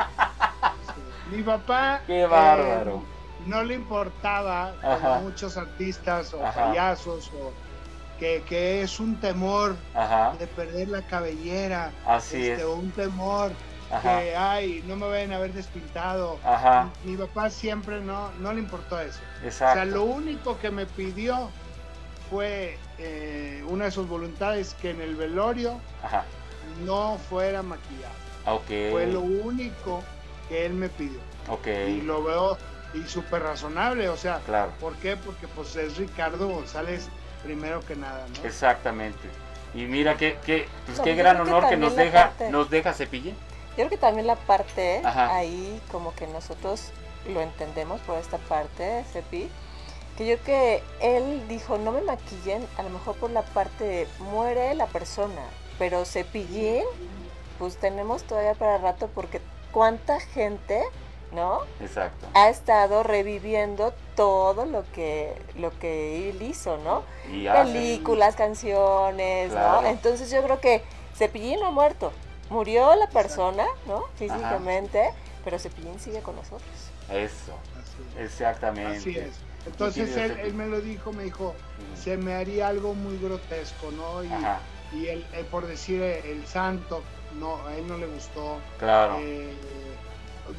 Speaker 10: Mi papá.
Speaker 2: Qué
Speaker 10: eh,
Speaker 2: bárbaro.
Speaker 10: No le importaba, como muchos artistas o
Speaker 2: Ajá.
Speaker 10: payasos, o que, que es un temor
Speaker 2: Ajá.
Speaker 10: de perder la cabellera.
Speaker 2: Así
Speaker 10: este,
Speaker 2: es.
Speaker 10: o un temor
Speaker 2: Ajá.
Speaker 10: que, ay, no me vayan a ver despintado.
Speaker 2: Ajá.
Speaker 10: Mi papá siempre no, no le importó eso.
Speaker 2: Exacto.
Speaker 10: O sea, lo único que me pidió fue eh, una de sus voluntades que en el velorio
Speaker 2: Ajá.
Speaker 10: no fuera maquillado.
Speaker 2: Ok.
Speaker 10: Fue lo único que él me pidió.
Speaker 2: Ok.
Speaker 10: Y lo veo y súper razonable, o sea,
Speaker 2: Claro.
Speaker 10: ¿por qué? Porque pues es Ricardo González primero que nada, ¿no?
Speaker 2: Exactamente. Y mira qué, qué, pues qué gran
Speaker 3: que
Speaker 2: honor que
Speaker 3: también
Speaker 2: nos deja,
Speaker 3: parte-
Speaker 2: nos deja Cepillín.
Speaker 3: Yo creo que también la parte
Speaker 2: Ajá.
Speaker 3: ahí como que nosotros lo entendemos por esta parte, Cepi, que yo creo que él dijo, no me maquillen, a lo mejor por la parte de muere la persona, pero Cepillín, pues tenemos todavía para rato porque cuánta gente, ¿no?
Speaker 2: Exacto.
Speaker 3: Ha estado reviviendo todo lo que, lo que él hizo, ¿no?
Speaker 2: Y
Speaker 3: Películas, canciones,
Speaker 2: Claro.
Speaker 3: ¿no? Entonces yo creo que Cepillín no ha muerto. Murió la persona, ¿no? Físicamente, pero Cepillín sigue con nosotros.
Speaker 2: Eso.
Speaker 10: Así,
Speaker 2: Exactamente.
Speaker 10: así es. Entonces él, él me lo dijo, me dijo, se me haría algo muy grotesco, ¿no? Y,
Speaker 2: Ajá.
Speaker 10: y él, él por decir eh, el santo, no, a él no le gustó.
Speaker 2: Claro.
Speaker 10: Eh,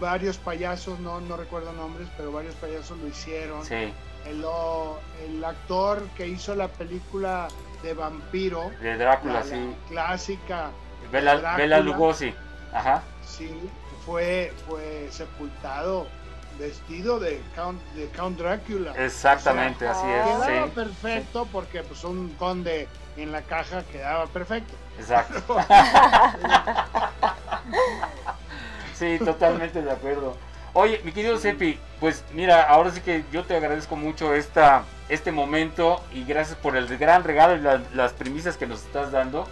Speaker 10: varios payasos, no, no recuerdo nombres, pero varios payasos lo hicieron.
Speaker 2: Sí.
Speaker 10: El, el actor que hizo la película de vampiro,
Speaker 2: De Drácula,
Speaker 10: la- la
Speaker 2: sí.
Speaker 10: clásica,
Speaker 2: Bela,
Speaker 10: Drácula.
Speaker 2: Bela Lugosi. Ajá.
Speaker 10: sí, fue, fue sepultado vestido de Count, de Count Drácula.
Speaker 2: Exactamente, así es.
Speaker 10: Quedaba
Speaker 2: Sí.
Speaker 10: perfecto porque pues un conde en la caja quedaba perfecto.
Speaker 2: Exacto. Sí, totalmente de acuerdo. Oye, mi querido Sepi, pues mira, ahora sí que yo te agradezco mucho esta, este momento y gracias por el gran regalo y la- las premisas que nos estás dando.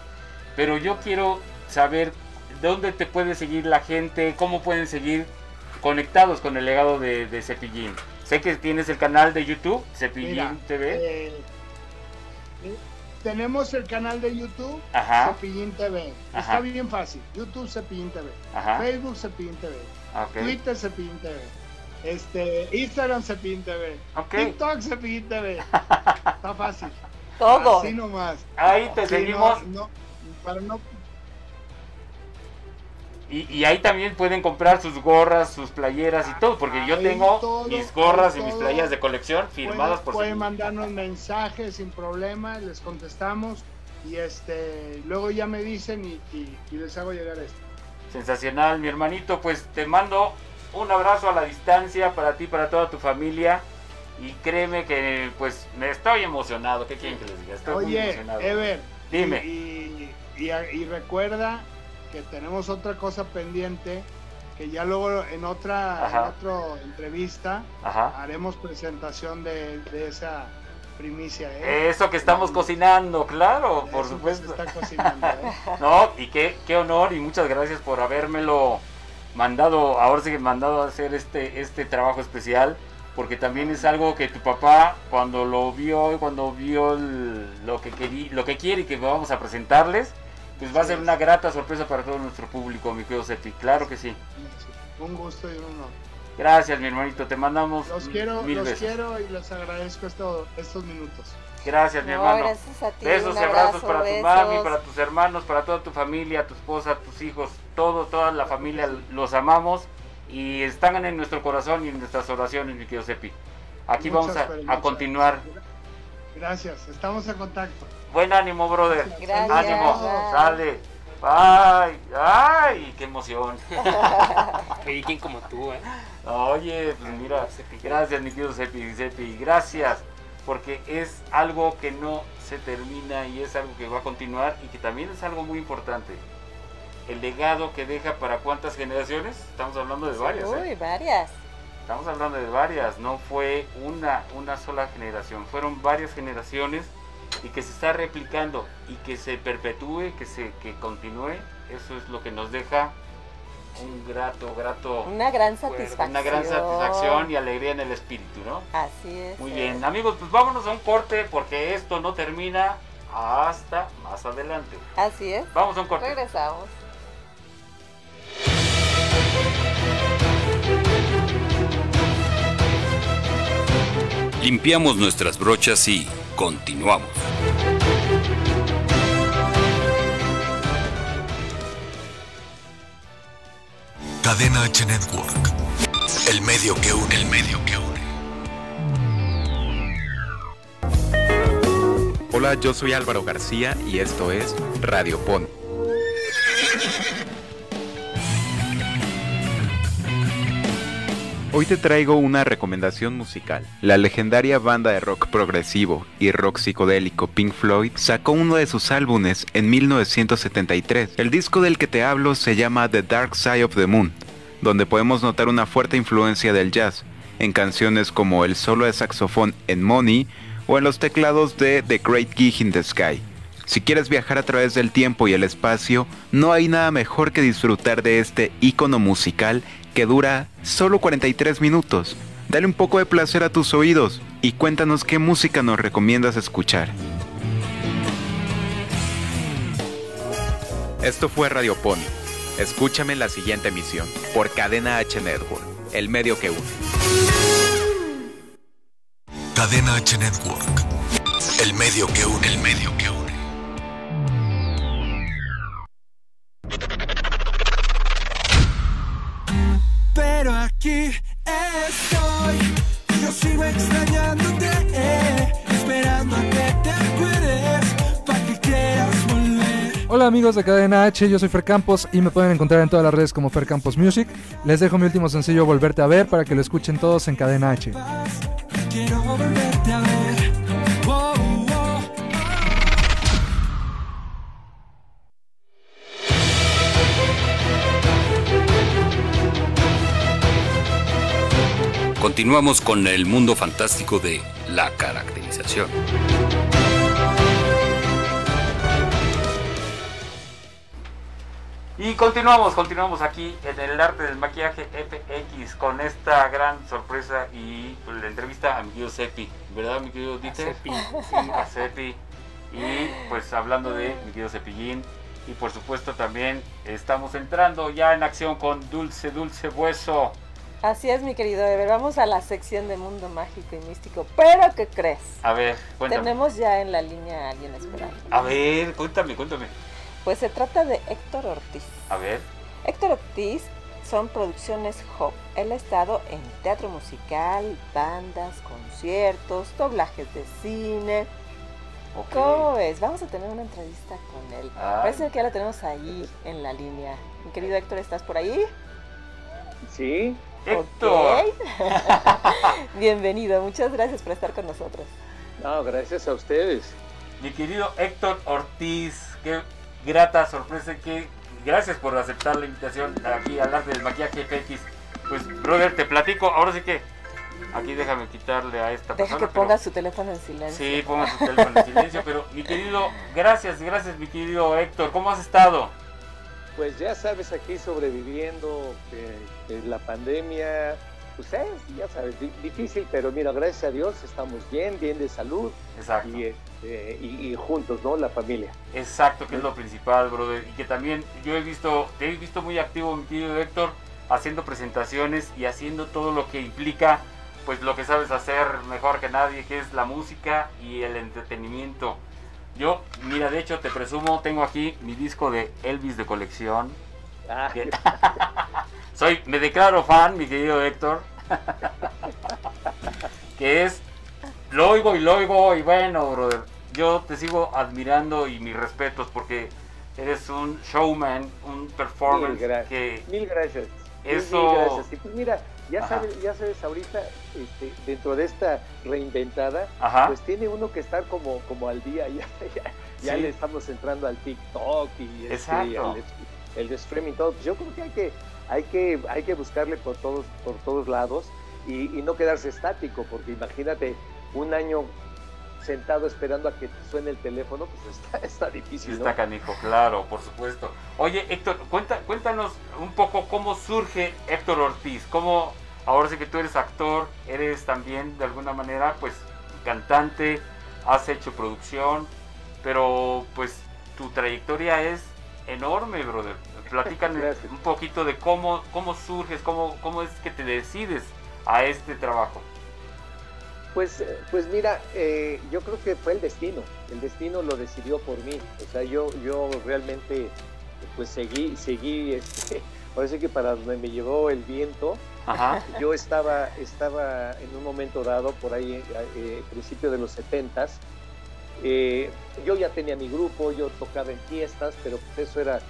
Speaker 2: Pero yo quiero saber dónde te puede seguir la gente, cómo pueden seguir conectados con el legado de, de Cepillín. Sé que tienes el canal de YouTube, Cepillín
Speaker 10: Mira,
Speaker 2: TV.
Speaker 10: eh, tenemos el canal de YouTube,
Speaker 2: Ajá.
Speaker 10: Cepillín TV.
Speaker 2: Ajá.
Speaker 10: Está bien fácil. YouTube Cepillín TV.
Speaker 2: Ajá.
Speaker 10: Facebook Cepillín TV.
Speaker 2: Ok.
Speaker 10: Twitter Cepillín TV. Este, Instagram Cepillín TV.
Speaker 2: Ok.
Speaker 10: TikTok Cepillín TV. Está fácil.
Speaker 3: Todo.
Speaker 10: Así nomás.
Speaker 2: Ahí te seguimos.
Speaker 10: no- no, para no
Speaker 2: Y, y ahí también pueden comprar sus gorras, sus playeras y todo, porque yo
Speaker 10: Ahí
Speaker 2: tengo
Speaker 10: todo,
Speaker 2: mis gorras y mis playeras de colección firmadas
Speaker 10: pueden,
Speaker 2: por
Speaker 10: pueden mandarnos mensajes sin problema, les contestamos y este luego ya me dicen y, y- y les hago llegar esto.
Speaker 2: Sensacional, mi hermanito. Pues te mando un abrazo a la distancia para ti, para toda tu familia. Y créeme que pues me estoy emocionado. ¿Qué quieren que les diga? Estoy muy emocionado.
Speaker 10: Ever,
Speaker 2: Dime.
Speaker 10: Y, y- y- y recuerda que tenemos otra cosa pendiente que ya luego en otra, en otra entrevista
Speaker 2: Ajá.
Speaker 10: haremos presentación de, de esa primicia. ¿eh?
Speaker 2: Eso que estamos cocinando, claro, por
Speaker 10: Eso
Speaker 2: supuesto.
Speaker 10: está cocinando, ¿eh?
Speaker 2: No, y qué, qué honor y muchas gracias por habérmelo mandado, ahora sí que mandado a hacer este, este trabajo especial, porque también es algo que tu papá cuando lo vio cuando vio el- lo que querí- lo que quiere y que vamos a presentarles, pues va a ser una grata sorpresa para todo nuestro público, mi querido Sepi, claro que sí.
Speaker 10: Un gusto y un honor.
Speaker 2: Gracias, mi hermanito, te mandamos
Speaker 10: Los quiero,
Speaker 2: mil
Speaker 10: los
Speaker 2: besos.
Speaker 10: quiero y les agradezco esto- estos minutos.
Speaker 2: Gracias, mi
Speaker 3: No,
Speaker 2: hermano.
Speaker 3: gracias a ti,
Speaker 2: Besos y abrazos
Speaker 3: abrazo,
Speaker 2: para tu
Speaker 3: besos.
Speaker 2: mami, para tus hermanos, para toda tu familia, tu esposa, tus hijos, todo, toda la familia, los amamos y están en nuestro corazón y en nuestras oraciones, mi querido Sepi. Aquí
Speaker 10: Muchas,
Speaker 2: vamos a- a, continuar
Speaker 10: Gracias, estamos en contacto.
Speaker 2: Buen ánimo, brother.
Speaker 3: Gracias.
Speaker 2: Ánimo,
Speaker 3: Bye.
Speaker 2: sale. Ay, ay, qué emoción.
Speaker 9: Oye, ¿quién como tú, eh?
Speaker 2: Oye, pues mira, gracias mi querido Sepi, Sepi, gracias, porque es algo que no se termina y es algo que va a continuar y que también es algo muy importante. El legado que deja para cuántas generaciones, estamos hablando de varias, ¿eh?
Speaker 3: Uy, varias.
Speaker 2: Estamos hablando de varias, no fue una, una sola generación, fueron varias generaciones y que se está replicando y que se perpetúe, que se que continúe, eso es lo que nos deja un grato, grato,
Speaker 3: Una gran satisfacción.
Speaker 2: una gran satisfacción y alegría en el espíritu, ¿no?
Speaker 3: Así es.
Speaker 2: Muy bien, amigos, pues vámonos a un corte porque esto no termina hasta más adelante.
Speaker 3: Así es.
Speaker 2: Vamos a un corte.
Speaker 3: Regresamos.
Speaker 4: Limpiamos nuestras brochas y continuamos.
Speaker 1: Cadena H Network. El medio que une, el medio que une.
Speaker 8: Hola, yo soy Álvaro García y esto es Radio Pon. Hoy te traigo una recomendación musical. La legendaria banda de rock progresivo y rock psicodélico Pink Floyd sacó uno de sus álbumes en 1973. El disco del que te hablo se llama The Dark Side of the Moon, donde podemos notar una fuerte influencia del jazz, en canciones como el solo de saxofón en Money o en los teclados de The Great Gig in the Sky. Si quieres viajar a través del tiempo y el espacio, no hay nada mejor que disfrutar de este icono musical que dura solo 43 minutos. Dale un poco de placer a tus oídos y cuéntanos qué música nos recomiendas escuchar. Esto fue Radio Pony. Escúchame en la siguiente emisión por Cadena H Network, el medio que une.
Speaker 1: Cadena H Network. El medio que une, el medio que une.
Speaker 6: Pero aquí estoy, yo sigo extrañándote, eh, esperando a que te acuerdes, para que quieras volver.
Speaker 12: Hola amigos de Cadena H, yo soy Fer Campos y me pueden encontrar en todas las redes como Fer Campos Music. Les dejo mi último sencillo Volverte a ver para que lo escuchen todos en Cadena H.
Speaker 4: Continuamos con el mundo fantástico de la caracterización.
Speaker 2: Y continuamos, continuamos aquí en el arte del maquillaje FX con esta gran sorpresa y la entrevista a mi querido Sepi, ¿verdad mi querido Dieter?
Speaker 9: Sepi,
Speaker 2: sí, a Sepi. Y pues hablando de mi querido Cepillín y por supuesto también estamos entrando ya en acción con Dulce Dulce Hueso.
Speaker 3: Así es, mi querido Ever. Vamos a la sección de mundo mágico y místico. Pero, ¿qué crees?
Speaker 2: A ver, cuéntame.
Speaker 3: Tenemos ya en la línea a alguien esperando.
Speaker 2: A ver, cuéntame, cuéntame.
Speaker 3: Pues se trata de Héctor Ortiz.
Speaker 2: A ver.
Speaker 3: Héctor Ortiz son producciones Hop. Él ha estado en teatro musical, bandas, conciertos, doblajes de cine. ¿Cómo ves? Vamos a tener una entrevista con él.
Speaker 2: Ay.
Speaker 3: Parece que ya la tenemos ahí en la línea. Mi querido Héctor, ¿estás por ahí?
Speaker 13: Sí.
Speaker 2: Héctor.
Speaker 3: Bienvenido, muchas gracias por estar con nosotros.
Speaker 13: No, gracias a ustedes.
Speaker 2: Mi querido Héctor Ortiz, qué grata sorpresa, que gracias por aceptar la invitación aquí al arte del maquillaje FX. Pues, brother, te platico, ahora sí que aquí déjame quitarle a esta
Speaker 3: Deja
Speaker 2: persona.
Speaker 3: que
Speaker 2: pero-
Speaker 3: ponga su teléfono en silencio.
Speaker 2: Sí, ponga su teléfono en silencio, pero mi querido, gracias, gracias mi querido Héctor, ¿cómo has estado?
Speaker 13: Pues ya sabes, aquí sobreviviendo eh, la pandemia, pues es, ya sabes, di- difícil, pero mira, gracias a Dios estamos bien, bien de salud
Speaker 2: Exacto.
Speaker 13: y, este, y, y juntos, ¿no? La familia.
Speaker 2: Exacto, que es lo principal, brother. Y que también yo he visto, te he visto muy activo, mi querido Héctor, haciendo presentaciones y haciendo todo lo que implica, pues lo que sabes hacer mejor que nadie, que es la música y el entretenimiento. Yo, mira, de hecho te presumo, tengo aquí mi disco de Elvis de colección.
Speaker 13: Ah,
Speaker 2: Que- Soy, me declaro fan, mi querido Héctor, que es lo oigo y lo oigo y bueno, brother, yo te sigo admirando y mis respetos porque eres un showman, un performance
Speaker 13: Mil,
Speaker 2: que
Speaker 13: mil gracias.
Speaker 2: Eso-
Speaker 13: gracias. Y pues mira, ya
Speaker 2: Ajá.
Speaker 13: sabes, ya sabes ahorita, este, dentro de esta reinventada,
Speaker 2: Ajá.
Speaker 13: pues tiene uno que estar como, como al día, ya, ya, le estamos entrando al TikTok y este, al- el streaming todo. Pues yo creo que hay que, hay que, hay que buscarle por todos, por todos lados y, y no quedarse estático, porque imagínate un año sentado esperando a que suene el teléfono, pues está, está difícil, ¿no?
Speaker 2: Está canijo, claro, por supuesto. Oye, Héctor, cuenta, cuéntanos un poco cómo surge Héctor Ortiz. Cómo, ahora sí que tú eres actor, eres también de alguna manera, pues, cantante, has hecho producción, pero pues tu trayectoria es enorme, brother. Platícanos
Speaker 13: Gracias.
Speaker 2: un poquito de cómo, cómo surges, cómo, cómo es que te decides a este trabajo.
Speaker 13: Pues, eh, pues mira, eh, yo creo que fue el destino. El destino lo decidió por mí. O sea, yo, yo realmente, pues seguí, seguí, este, parece que para donde me llevó el viento,
Speaker 2: Ajá.
Speaker 13: yo estaba, estaba en un momento dado, por ahí, eh, principio de los setentas, eh, yo ya tenía mi grupo, yo tocaba en fiestas, pero pues eso era,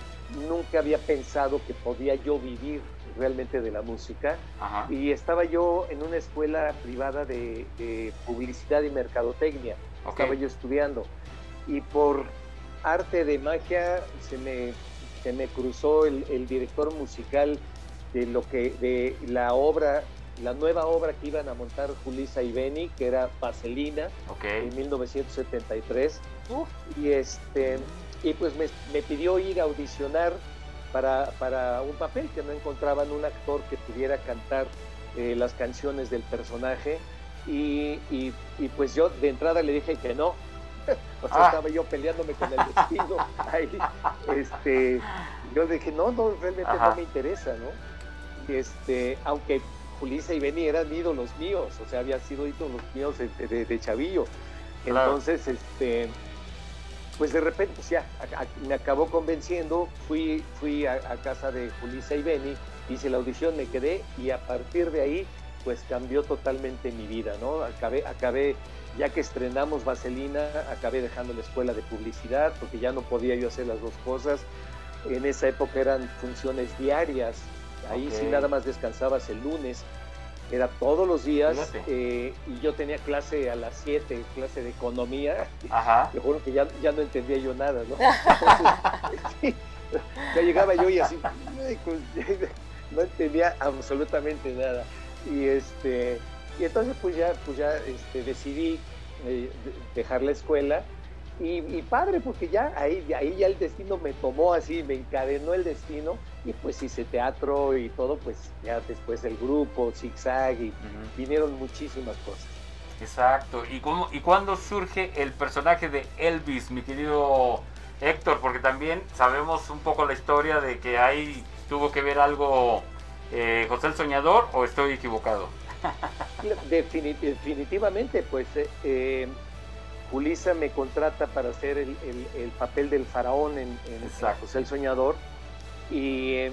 Speaker 13: nunca había pensado que podía yo vivir realmente de la música.
Speaker 2: Ajá.
Speaker 13: Y estaba yo en una escuela privada de, de publicidad y mercadotecnia.
Speaker 2: Ok.
Speaker 13: Estaba yo estudiando. Y por arte de magia se me, se me cruzó el, el director musical de lo que de la obra, la nueva obra que iban a montar Julissa y Beni, que era Vaselina,
Speaker 2: Ok.
Speaker 13: en 1973. Y este y pues me, me pidió ir a audicionar para, para un papel que no encontraban un actor que pudiera cantar eh, las canciones del personaje y, y- y pues yo de entrada le dije que no. O sea,
Speaker 2: Ah.
Speaker 13: estaba yo peleándome con el destino. ahí. Este, yo dije, no, no, realmente
Speaker 2: Ajá.
Speaker 13: no me interesa, ¿no? Este, aunque Julissa y Beni eran ídolos míos, o sea, habían sido ídolos míos de, de- de chavillo.
Speaker 2: Claro.
Speaker 13: Entonces, este, pues de repente pues ya me acabó convenciendo, fui, fui a, a casa de Julissa y Beni, hice la audición, me quedé y a partir de ahí pues cambió totalmente mi vida, ¿no? Acabé, acabé, ya que estrenamos Vaselina, acabé dejando la escuela de publicidad porque ya no podía yo hacer las dos cosas. En esa época eran funciones diarias, ahí sí nada más descansabas el lunes, era todos los días eh, y yo tenía clase a las 7, clase de economía.
Speaker 2: Ajá.
Speaker 13: Te juro que ya, ya no entendía yo nada, ¿no? Entonces, ya llegaba yo y así, pues, no entendía absolutamente nada. Y este, y entonces pues ya, pues ya este, decidí eh, de- dejar la escuela y, y padre, porque ya ahí, ahí ya el destino me tomó así, me encadenó el destino y pues hice teatro y todo, pues ya después el grupo, zigzag y vinieron muchísimas cosas.
Speaker 2: Exacto. ¿Y, cómo, ¿Y cuándo surge el personaje de Elvis, mi querido Héctor? Porque también sabemos un poco la historia de que ahí tuvo que ver algo eh, José el Soñador o estoy equivocado.
Speaker 13: Defini- definitivamente, pues eh, Julissa me contrata para hacer el, el- el papel del faraón en. José el Soñador y, eh,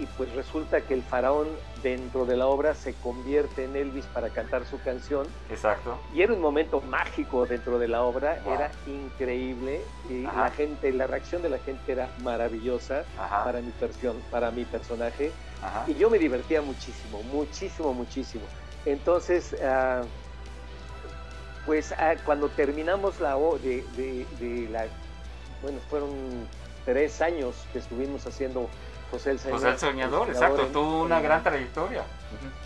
Speaker 13: y pues resulta que el faraón dentro de la obra se convierte en Elvis para cantar su canción
Speaker 2: Exacto.
Speaker 13: y era un momento mágico dentro de la obra,
Speaker 2: Wow.
Speaker 13: era increíble y
Speaker 2: Ajá.
Speaker 13: la gente, la reacción de la gente era maravillosa
Speaker 2: Ajá.
Speaker 13: para mi persona, para mi personaje
Speaker 2: Ajá.
Speaker 13: y yo me divertía muchísimo, muchísimo, muchísimo. Entonces, ah, pues ah, cuando terminamos la o- de, de- de la, bueno, fueron tres años que estuvimos haciendo José el Soñador.
Speaker 2: José el Soñador, exacto.
Speaker 13: en-
Speaker 2: Tuvo una
Speaker 13: en-
Speaker 2: gran trayectoria.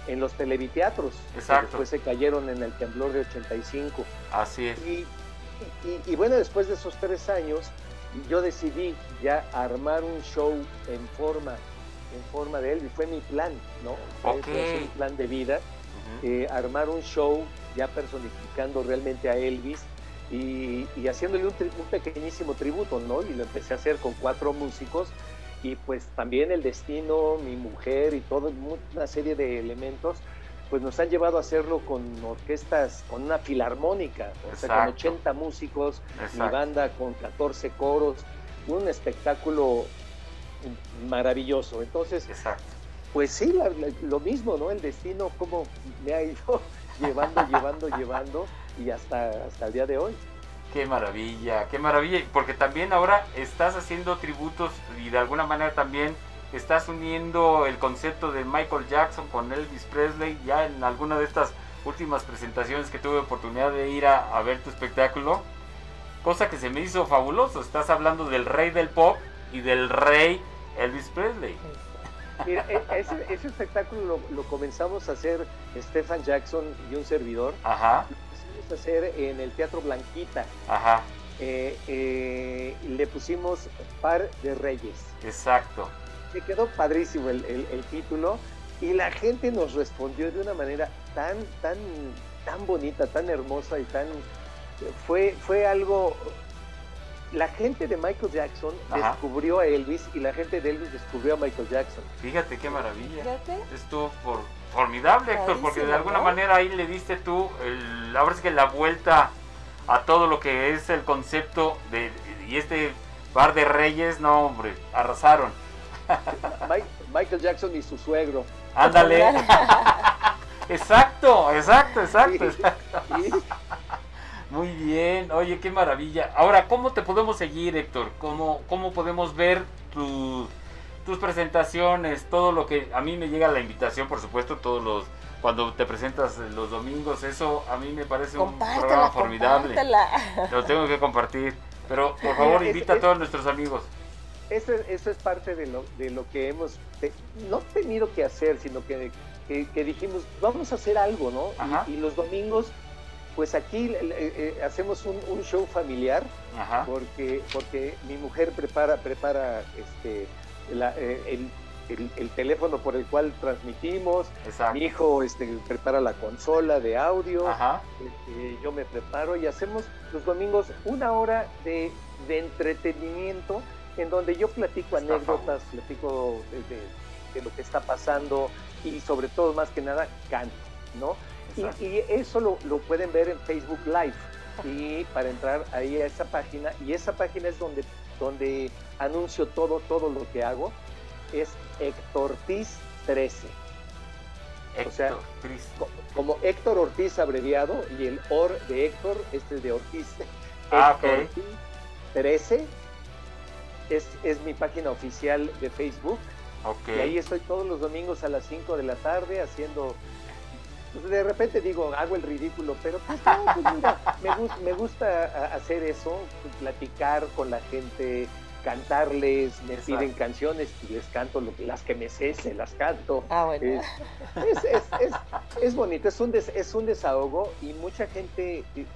Speaker 13: En los televiteatros. que
Speaker 2: Exacto.
Speaker 13: Después se cayeron en el temblor de 85.
Speaker 2: Así es.
Speaker 13: Y, y- y bueno, después de esos tres años, yo decidí ya armar un show en forma, en forma de él, y fue mi plan, ¿no? Fue-
Speaker 2: Ok.
Speaker 13: fue un plan de vida, eh, armar un show ya personificando realmente a Elvis y, y haciéndole un, un pequeñísimo tributo, ¿no? Y lo empecé a hacer con cuatro músicos y pues también el destino, mi mujer y toda una serie de elementos, pues nos han llevado a hacerlo con orquestas, con una filarmónica, o sea, con
Speaker 2: Exacto.
Speaker 13: 80 músicos, mi banda con 14 coros, un espectáculo maravilloso. Entonces,
Speaker 2: Exacto.
Speaker 13: pues sí, la- la- lo mismo, ¿no? El destino, cómo me ha ido llevando, llevando, llevando. y hasta, hasta el día de hoy.
Speaker 2: Qué maravilla, qué maravilla, porque también ahora estás haciendo tributos y de alguna manera también estás uniendo el concepto de Michael Jackson con Elvis Presley ya en alguna de estas últimas presentaciones que tuve oportunidad de ir a, a ver tu espectáculo, cosa que se me hizo fabuloso, estás hablando del rey del pop y del rey Elvis Presley.
Speaker 13: Mira, e- ese, ese espectáculo lo, lo comenzamos a hacer Stefan Jackson y un servidor.
Speaker 2: Ajá,
Speaker 13: Lo a hacer en el Teatro Blanquita.
Speaker 2: ajá,
Speaker 13: Eh, eh, le pusimos Par de Reyes.
Speaker 2: exacto.
Speaker 13: Me quedó padrísimo el, el- el título y la gente nos respondió de una manera tan, tan, tan bonita, tan hermosa y tan... Fue, fue algo... La gente de Michael Jackson
Speaker 2: Ajá.
Speaker 13: descubrió a Elvis y la gente de Elvis descubrió a Michael Jackson.
Speaker 2: Fíjate qué maravilla.
Speaker 3: Fíjate.
Speaker 2: Estuvo por, formidable, Héctor, porque de alguna
Speaker 3: ¿no?
Speaker 2: manera ahí le diste tú, el, ahora sí que la vuelta a todo lo que es el concepto de, y este bar de reyes, no hombre, arrasaron.
Speaker 13: Mike- Michael Jackson y su suegro.
Speaker 2: Ándale. exacto, exacto, exacto, exacto. Muy bien, oye, qué maravilla. Ahora, ¿cómo te podemos seguir, Héctor? ¿Cómo, cómo podemos ver tu- tus presentaciones? Todo lo que a mí me llega la invitación, por supuesto, todos los cuando te presentas los domingos, eso a mí me parece un programa formidable.
Speaker 3: compártela.
Speaker 2: Lo tengo que compartir. Pero por favor,
Speaker 13: es-
Speaker 2: invita a
Speaker 13: es-
Speaker 2: todos nuestros amigos.
Speaker 13: Eso, eso es parte de lo, de lo que hemos te- no tenido que hacer, sino que, que- que dijimos, vamos a hacer algo, ¿no? Y-
Speaker 2: Ajá.
Speaker 13: Y, los domingos, pues aquí eh, eh, hacemos un, un show familiar,
Speaker 2: Ajá.
Speaker 13: porque, porque mi mujer prepara, prepara este, la- eh, el, el- el teléfono por el cual transmitimos,
Speaker 2: Exacto.
Speaker 13: mi hijo este, prepara la consola de audio,
Speaker 2: Ajá.
Speaker 13: este, yo me preparo y hacemos los domingos una hora de, de entretenimiento en donde yo platico
Speaker 2: Está
Speaker 13: anécdotas, platico de, de- de lo que está pasando y sobre todo, más que nada, canto, ¿no? Y, eso lo, lo pueden ver en Facebook Live y para entrar ahí a esa página y esa página es donde, donde anuncio todo, todo lo que hago, es Héctor Ortiz 13. O sea, como Héctor Ortiz abreviado y el OR de Héctor, este es de Ortiz.
Speaker 2: Ah,
Speaker 13: Héctor
Speaker 2: ok.
Speaker 13: Ortiz 13 es, es mi página oficial de Facebook
Speaker 2: Ok.
Speaker 13: y ahí estoy todos los domingos a las 5 de la tarde haciendo de repente digo hago el ridículo pero pues no, pues mira, me, gus- me gusta hacer eso platicar con la gente cantarles me
Speaker 2: Exacto.
Speaker 13: piden canciones y les canto lo que- las que me sé se las canto
Speaker 3: Ah, bueno.
Speaker 13: es, es, es, es bonito, es un, des- es un desahogo y mucha gente, eh,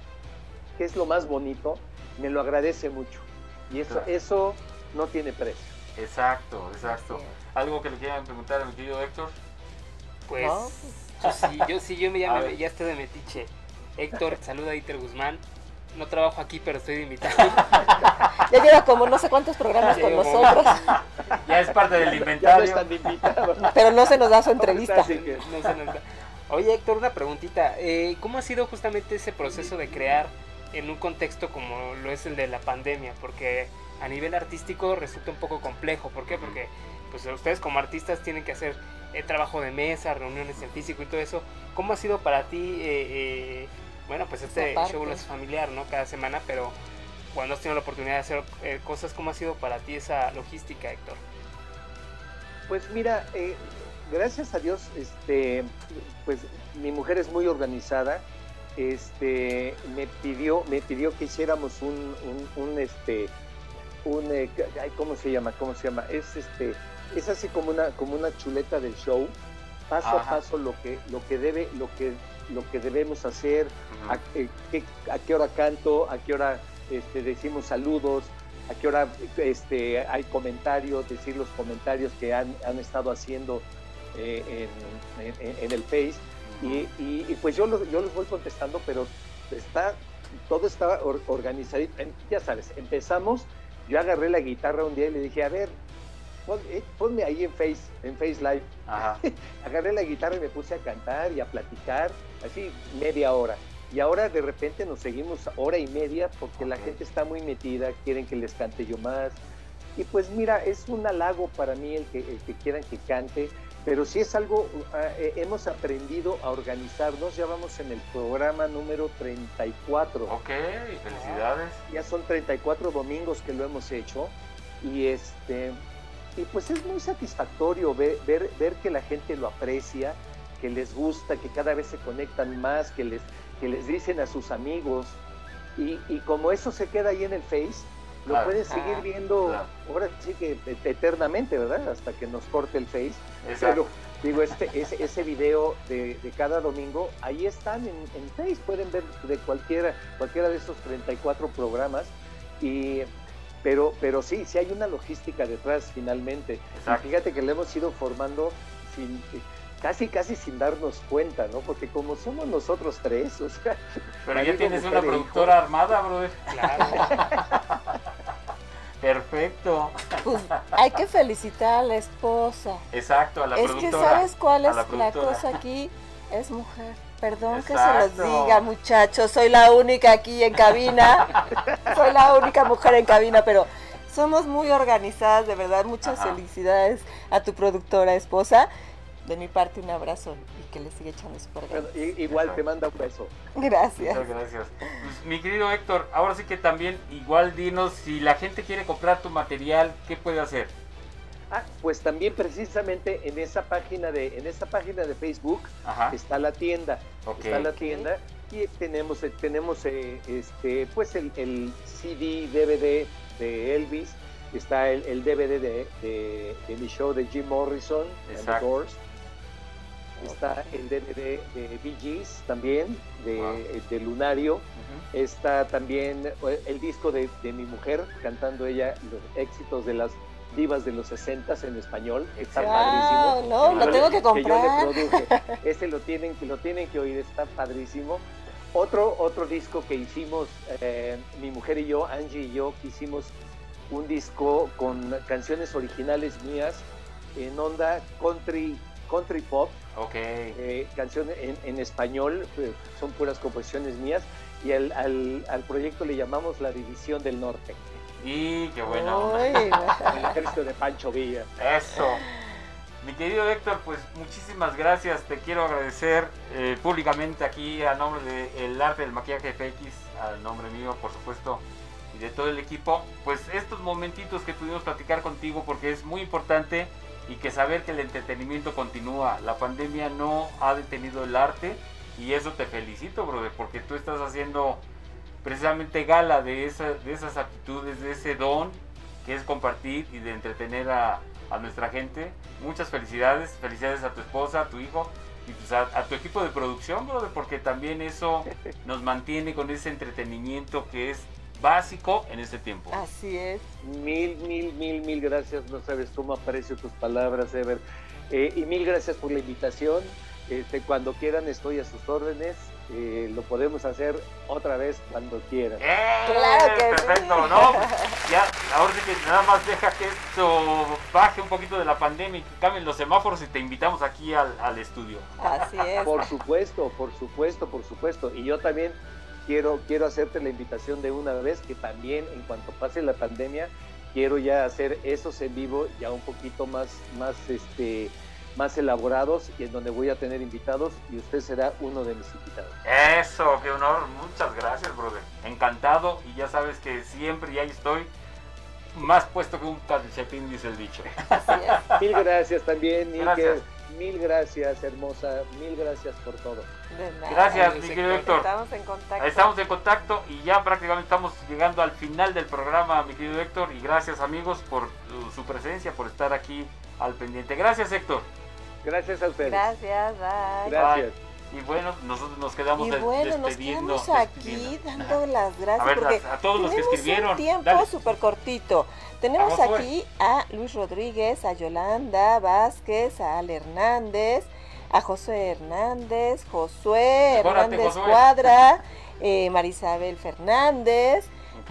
Speaker 13: que es lo más bonito, me lo agradece mucho. Y eso,
Speaker 2: Claro.
Speaker 13: eso no tiene precio.
Speaker 2: Exacto, exacto. ¿Algo que le quieran preguntar a mi querido Héctor?
Speaker 9: Pues
Speaker 3: No,
Speaker 9: yo sí, yo sí, yo me
Speaker 2: A
Speaker 9: llamo,
Speaker 2: ver.
Speaker 9: ya estoy de metiche. Héctor, saluda a Iter Guzmán. No trabajo aquí, pero estoy de invitado.
Speaker 3: Ya lleva como no sé cuántos programas
Speaker 9: Ya
Speaker 3: con
Speaker 9: llevo
Speaker 3: nosotros,
Speaker 2: Ya es parte del
Speaker 13: Ya no
Speaker 2: inventario.
Speaker 13: están
Speaker 3: pero no se nos da su entrevista.
Speaker 13: Así que-
Speaker 9: No se nos da. Oye, Héctor, una preguntita. Eh, ¿Cómo ha sido justamente ese proceso de crear en un contexto como lo es el de la pandemia? Porque a nivel artístico resulta un poco complejo. ¿Por qué? Porque pues ustedes como artistas tienen que hacer eh, trabajo de mesa, reuniones en físico y todo eso. ¿Cómo ha sido para ti, eh, eh, bueno, pues este show es familiar, ¿no? Cada semana, pero cuando has tenido la oportunidad de hacer eh, cosas, ¿cómo ha sido para ti esa logística, Héctor?
Speaker 13: Pues mira, eh, gracias a Dios, este, pues mi mujer es muy organizada. Este, me pidió, me pidió que hiciéramos un, un, un, este, un, ay, ¿cómo se llama? ¿Cómo se llama? Es este, es así como una, como una chuleta del show, paso
Speaker 2: Ajá.
Speaker 13: a paso lo que, lo que debe, lo que, lo que debemos hacer, a, eh, qué, a qué hora canto, a qué hora este, decimos saludos, a qué hora este, hay comentarios, decir los comentarios que han, han estado haciendo eh, en, en- en el Face. Y, y- y pues yo los, yo los voy contestando, pero está, todo está or- organizadito. En- Ya sabes, empezamos, yo agarré la guitarra un día y le dije, a ver, pon- eh, ponme ahí en Face, en Face Live.
Speaker 2: Ajá.
Speaker 13: Agarré la guitarra y me puse a cantar y a platicar, así media hora. Y ahora de repente nos seguimos hora y media porque la gente está muy metida, quieren que les cante yo más. Y pues mira, es un halago para mí el que, el que quieran que cante. pero sí es algo, eh, hemos aprendido a organizarnos, ya vamos en el programa número 34.
Speaker 2: Ok, felicidades.
Speaker 13: Ya son 34 domingos que lo hemos hecho y este y pues es muy satisfactorio ver, ver, ver que la gente lo aprecia, que les gusta, que cada vez se conectan más, que les, que les dicen a sus amigos y, y como eso se queda ahí en el Face, lo
Speaker 2: Claro.
Speaker 13: puedes seguir
Speaker 2: Ah,
Speaker 13: viendo
Speaker 2: claro.
Speaker 13: ahora sí que e- eternamente, ¿verdad? Hasta que nos corte el Face.
Speaker 2: Exacto.
Speaker 13: Pero digo, este, ese, ese video de, de cada domingo, ahí están en, en Face, pueden ver de cualquiera, cualquiera de esos 34 programas. Y, pero, pero sí, sí hay una logística detrás finalmente. Y fíjate que le hemos ido formando sin, casi, casi sin darnos cuenta, ¿no? Porque como somos nosotros tres, o sea...
Speaker 2: Pero ya tienes una
Speaker 13: e hijo,
Speaker 2: productora armada, brother. Perfecto.
Speaker 3: Pues hay que felicitar a la esposa.
Speaker 2: Exacto, a la
Speaker 3: es
Speaker 2: productora.
Speaker 3: que sabes cuál es
Speaker 2: la
Speaker 3: cosa aquí, es mujer. Perdón que se los diga, muchachos, soy la única aquí en cabina. soy la única mujer en cabina, pero somos muy organizadas, de verdad. Muchas
Speaker 2: Ajá.
Speaker 3: felicidades a tu productora esposa. De mi parte un abrazo y que le siga echando súper
Speaker 13: Bueno, igual te manda un beso.
Speaker 3: Gracias.
Speaker 2: Muchas gracias. Pues, mi querido Héctor, ahora sí que también igual dinos si la gente quiere comprar tu material, ¿qué puede hacer?
Speaker 13: Ah, pues también precisamente en esa página de, en esa página de Facebook
Speaker 2: Ajá.
Speaker 13: está la tienda. Está la tienda y tenemos, eh, tenemos eh, este, pues el, el CD, DVD de Elvis, está el, el DVD de, de- de mi show de Jim Morrison, and the
Speaker 2: Exacto.
Speaker 13: Doors. Está el DVD de Bee Gees también, de,
Speaker 2: Wow.
Speaker 13: de Lunario. Está también eh, el disco de, de mi mujer, cantando ella los éxitos de las divas de los 60 en español. Está
Speaker 3: Wow,
Speaker 13: padrísimo.
Speaker 3: no, lo tengo que
Speaker 13: yo
Speaker 3: comprar.
Speaker 13: le produje. Ese lo tienen, que lo tienen que oír, está padrísimo. Otro, otro disco que hicimos, eh, mi mujer y yo, Angie y yo, que hicimos un disco con canciones originales mías en onda country, country pop,
Speaker 2: Ok.
Speaker 13: eh, canciones en, en español, eh, son puras composiciones mías, y al, al- al proyecto le llamamos la División del Norte,
Speaker 2: Y qué buena onda.
Speaker 13: el ejército de Pancho Villa.
Speaker 2: Eso. Mi querido Héctor, pues muchísimas gracias. Te quiero agradecer eh, públicamente aquí a nombre del arte del maquillaje FX, al nombre mío, por supuesto, y de todo el equipo. Pues estos momentitos que pudimos platicar contigo, porque es muy importante y que saber que el entretenimiento continúa. La pandemia no ha detenido el arte y eso te felicito, brother, porque tú estás haciendo precisamente gala de, esa- de esas actitudes, de ese don que es compartir y de entretener a, a nuestra gente. Muchas felicidades, felicidades a tu esposa, a tu hijo y pues a, a tu equipo de producción, brother, porque también eso nos mantiene con ese entretenimiento que es básico en este tiempo.
Speaker 3: Así es.
Speaker 13: Mil, mil, mil, mil gracias. No sabes cómo aprecio tus palabras, Ever. Eh, y mil gracias por la invitación. Este, cuando quieran estoy a sus órdenes. Eh, lo podemos hacer otra vez cuando quieran.
Speaker 3: Claro que sí.
Speaker 2: Perfecto, ¿no? Ya, ahora sí que nada más deja que esto baje un poquito de la pandemia y que cambien los semáforos y te invitamos aquí al, al estudio.
Speaker 3: Así es.
Speaker 13: Por supuesto, por supuesto, por supuesto. Y yo también quiero, quiero hacerte la invitación de una vez que también en cuanto pase la pandemia, quiero ya hacer esos en vivo ya un poquito más, más, este, más elaborados y en donde voy a tener invitados y usted será uno de mis invitados.
Speaker 2: Eso, qué honor. Muchas gracias, brother. Encantado y ya sabes que siempre y ahí estoy más puesto que un calcetín, dice el dicho.
Speaker 13: Mil gracias también, Nike.
Speaker 2: Gracias.
Speaker 13: Mil gracias, hermosa. Mil gracias por todo.
Speaker 3: De nada.
Speaker 2: Gracias, mi querido Héctor.
Speaker 3: Estamos en contacto.
Speaker 2: Estamos en contacto y ya prácticamente estamos llegando al final del programa, mi querido Héctor. Y gracias, amigos, por su presencia, por estar aquí al pendiente. Gracias, Héctor.
Speaker 13: Gracias a ustedes.
Speaker 3: Gracias, bye.
Speaker 13: Gracias.
Speaker 2: Bye. Y bueno, nosotros nos quedamos
Speaker 3: Y bueno, nos quedamos aquí dando las gracias
Speaker 2: A ver,
Speaker 3: porque
Speaker 2: a- a todos los que escribieron,
Speaker 3: un tiempo súper cortito. Tenemos
Speaker 2: Vamos,
Speaker 3: aquí a Luis Rodríguez, a Yolanda Vázquez, a Ale Hernández, a José Hernández, Josué Hernández
Speaker 2: Josué.
Speaker 3: Cuadra, eh, Marisabel Fernández,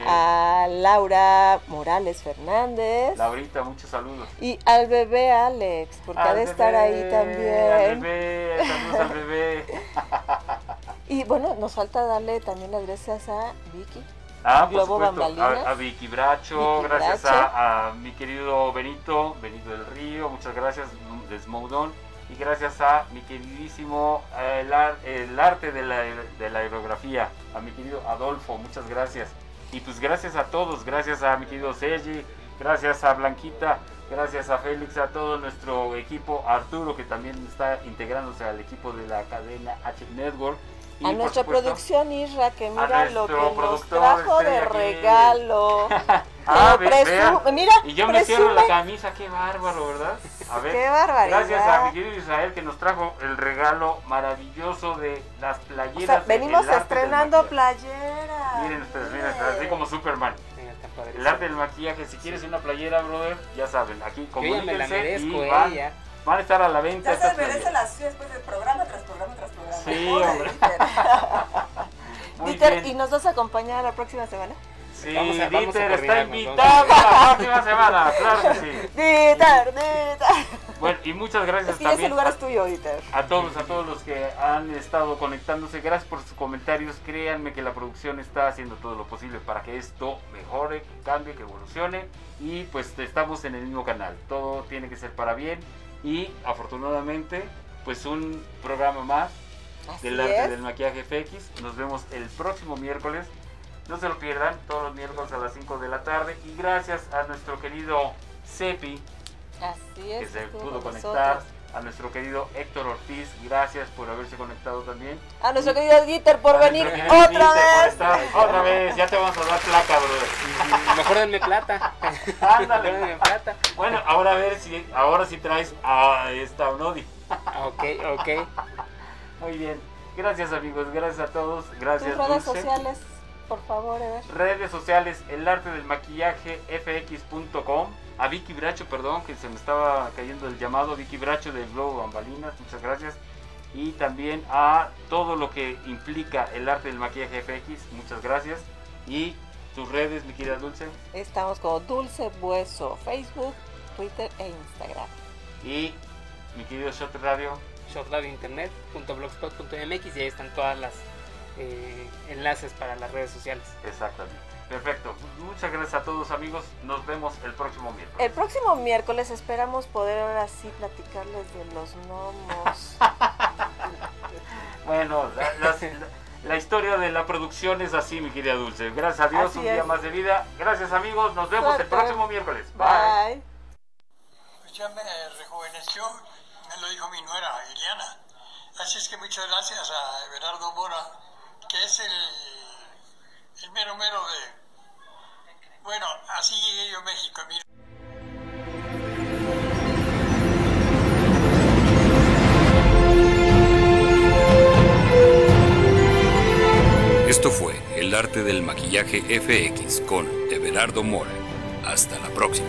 Speaker 3: A Laura Morales Fernández
Speaker 2: Laurita, muchos saludos.
Speaker 3: y al bebé Alex, porque ha
Speaker 2: Al
Speaker 3: de estar ahí
Speaker 2: Al
Speaker 3: también.
Speaker 2: bebé, saludos al bebé.
Speaker 3: Y bueno, nos falta darle también las gracias a Vicky.
Speaker 2: Ah, por supuesto, a, a Vicky Bracho,
Speaker 3: Vicky
Speaker 2: gracias
Speaker 3: Bracho.
Speaker 2: a, a mi querido Benito, Benito del Río, muchas gracias de Smoudon y gracias a mi queridísimo eh, el, ar- el arte de la, de la aerografía, a mi querido Adolfo, muchas gracias. Y pues gracias a todos, gracias a mi querido Sergi, gracias a Blanquita, gracias a Félix, a todo nuestro equipo, Arturo que también está integrándose al equipo de la cadena H Network. Y
Speaker 3: A nuestra
Speaker 2: supuesto,
Speaker 3: producción Isra, que mira lo que nos trajo de
Speaker 2: aquí.
Speaker 3: regalo.
Speaker 2: Ah,
Speaker 3: Pero
Speaker 2: ve-
Speaker 3: presu-
Speaker 2: vea.
Speaker 3: mira,
Speaker 2: y yo me cierro la camisa, qué bárbaro, ¿verdad? A ver,
Speaker 3: Qué barbaridad.
Speaker 2: Gracias a mi querido Israel que nos trajo el regalo maravilloso de las playeras.
Speaker 3: O sea,
Speaker 2: de
Speaker 3: venimos
Speaker 2: del
Speaker 3: estrenando
Speaker 2: Maquillaje.
Speaker 3: playera.
Speaker 2: Miren ustedes, miren, así como Superman. El arte del maquillaje, si quieres una playera, brother, ya saben, aquí
Speaker 9: Yo ya me la
Speaker 2: comuníquense
Speaker 9: merezco,
Speaker 2: y
Speaker 9: eh,
Speaker 2: van, van a estar a la venta
Speaker 14: Ya se merece
Speaker 2: playeras.
Speaker 14: las después de programa tras programa tras programa.
Speaker 2: Sí, hombre.
Speaker 14: Dieter.
Speaker 3: ¿y nos vas a acompañar la próxima semana?
Speaker 2: Sí,
Speaker 9: Vamos a- vamos a
Speaker 2: Dieter está
Speaker 9: coordinarnos,
Speaker 2: invitado
Speaker 9: a-
Speaker 2: la próxima semana, claro que sí.
Speaker 3: Dieter, Dieter.
Speaker 2: Bueno, y muchas gracias
Speaker 3: que ya ese
Speaker 2: también
Speaker 3: lugar
Speaker 2: a-
Speaker 3: es tuyo, Dieter.
Speaker 2: A todos, a todos los que han estado conectándose, gracias por sus comentarios. Créanme que la producción está haciendo todo lo posible para que esto mejore, que cambie, que evolucione. Y pues estamos en el mismo canal. Todo tiene que ser para bien. Y afortunadamente, pues un programa más
Speaker 3: Así
Speaker 2: del arte
Speaker 3: es.
Speaker 2: del maquillaje FX. Nos vemos el próximo miércoles. No se lo pierdan, todos los miércoles a las 5 de la tarde. Y gracias a nuestro querido Cepi,
Speaker 3: Así
Speaker 2: que
Speaker 3: es.
Speaker 2: se
Speaker 3: estuvo
Speaker 2: pudo
Speaker 3: con
Speaker 2: conectar.
Speaker 3: nosotros.
Speaker 2: A nuestro querido Héctor Ortiz, gracias por haberse conectado también.
Speaker 3: A nuestro querido Dieter por venir otra
Speaker 2: Dieter
Speaker 3: vez.
Speaker 2: otra vez, ya te vamos a dar placa, brother.
Speaker 9: Mejor denme plata.
Speaker 2: Ándale.
Speaker 9: Denme plata.
Speaker 2: Bueno, ahora a ver si ahora sí traes a esta Onodi.
Speaker 9: Ok, ok.
Speaker 2: Muy bien. Gracias amigos, gracias a todos. Gracias
Speaker 3: Tus redes
Speaker 2: Dulce.
Speaker 3: sociales, por favor, Eder.
Speaker 2: Redes sociales, el arte del maquillaje fx.com. A Vicky Bracho, perdón, que se me estaba cayendo el llamado. Vicky Bracho del Globo Bambalinas, muchas gracias. Y también a todo lo que implica el arte del maquillaje FX, muchas gracias. Y tus redes, mi querida Dulce.
Speaker 3: Estamos como Dulce Bueso, Facebook, Twitter e Instagram.
Speaker 2: Y mi querido Shot Radio.
Speaker 9: shotradiointernet.blogspot.mx y ahí están todas las eh, enlaces para las redes sociales.
Speaker 2: Exactamente. Perfecto. Muchas gracias a todos amigos. Nos vemos el próximo miércoles.
Speaker 3: El próximo miércoles esperamos poder ahora sí platicarles de los gnomos.
Speaker 2: Bueno, la, las- la- la historia de la producción es así, mi querida Dulce. Gracias a Dios,
Speaker 3: Así
Speaker 2: un día más de vida. Gracias amigos, nos vemos el próximo miércoles.
Speaker 3: Bye.
Speaker 5: Pues ya me rejuveneció, me lo dijo mi nuera, Iliana. Así es que muchas gracias a Everardo Mora, que es el, el mero mero de... Bueno, así llegué yo México. mira.
Speaker 4: Esto fue El arte del maquillaje FX con Everardo Mora. Hasta la próxima.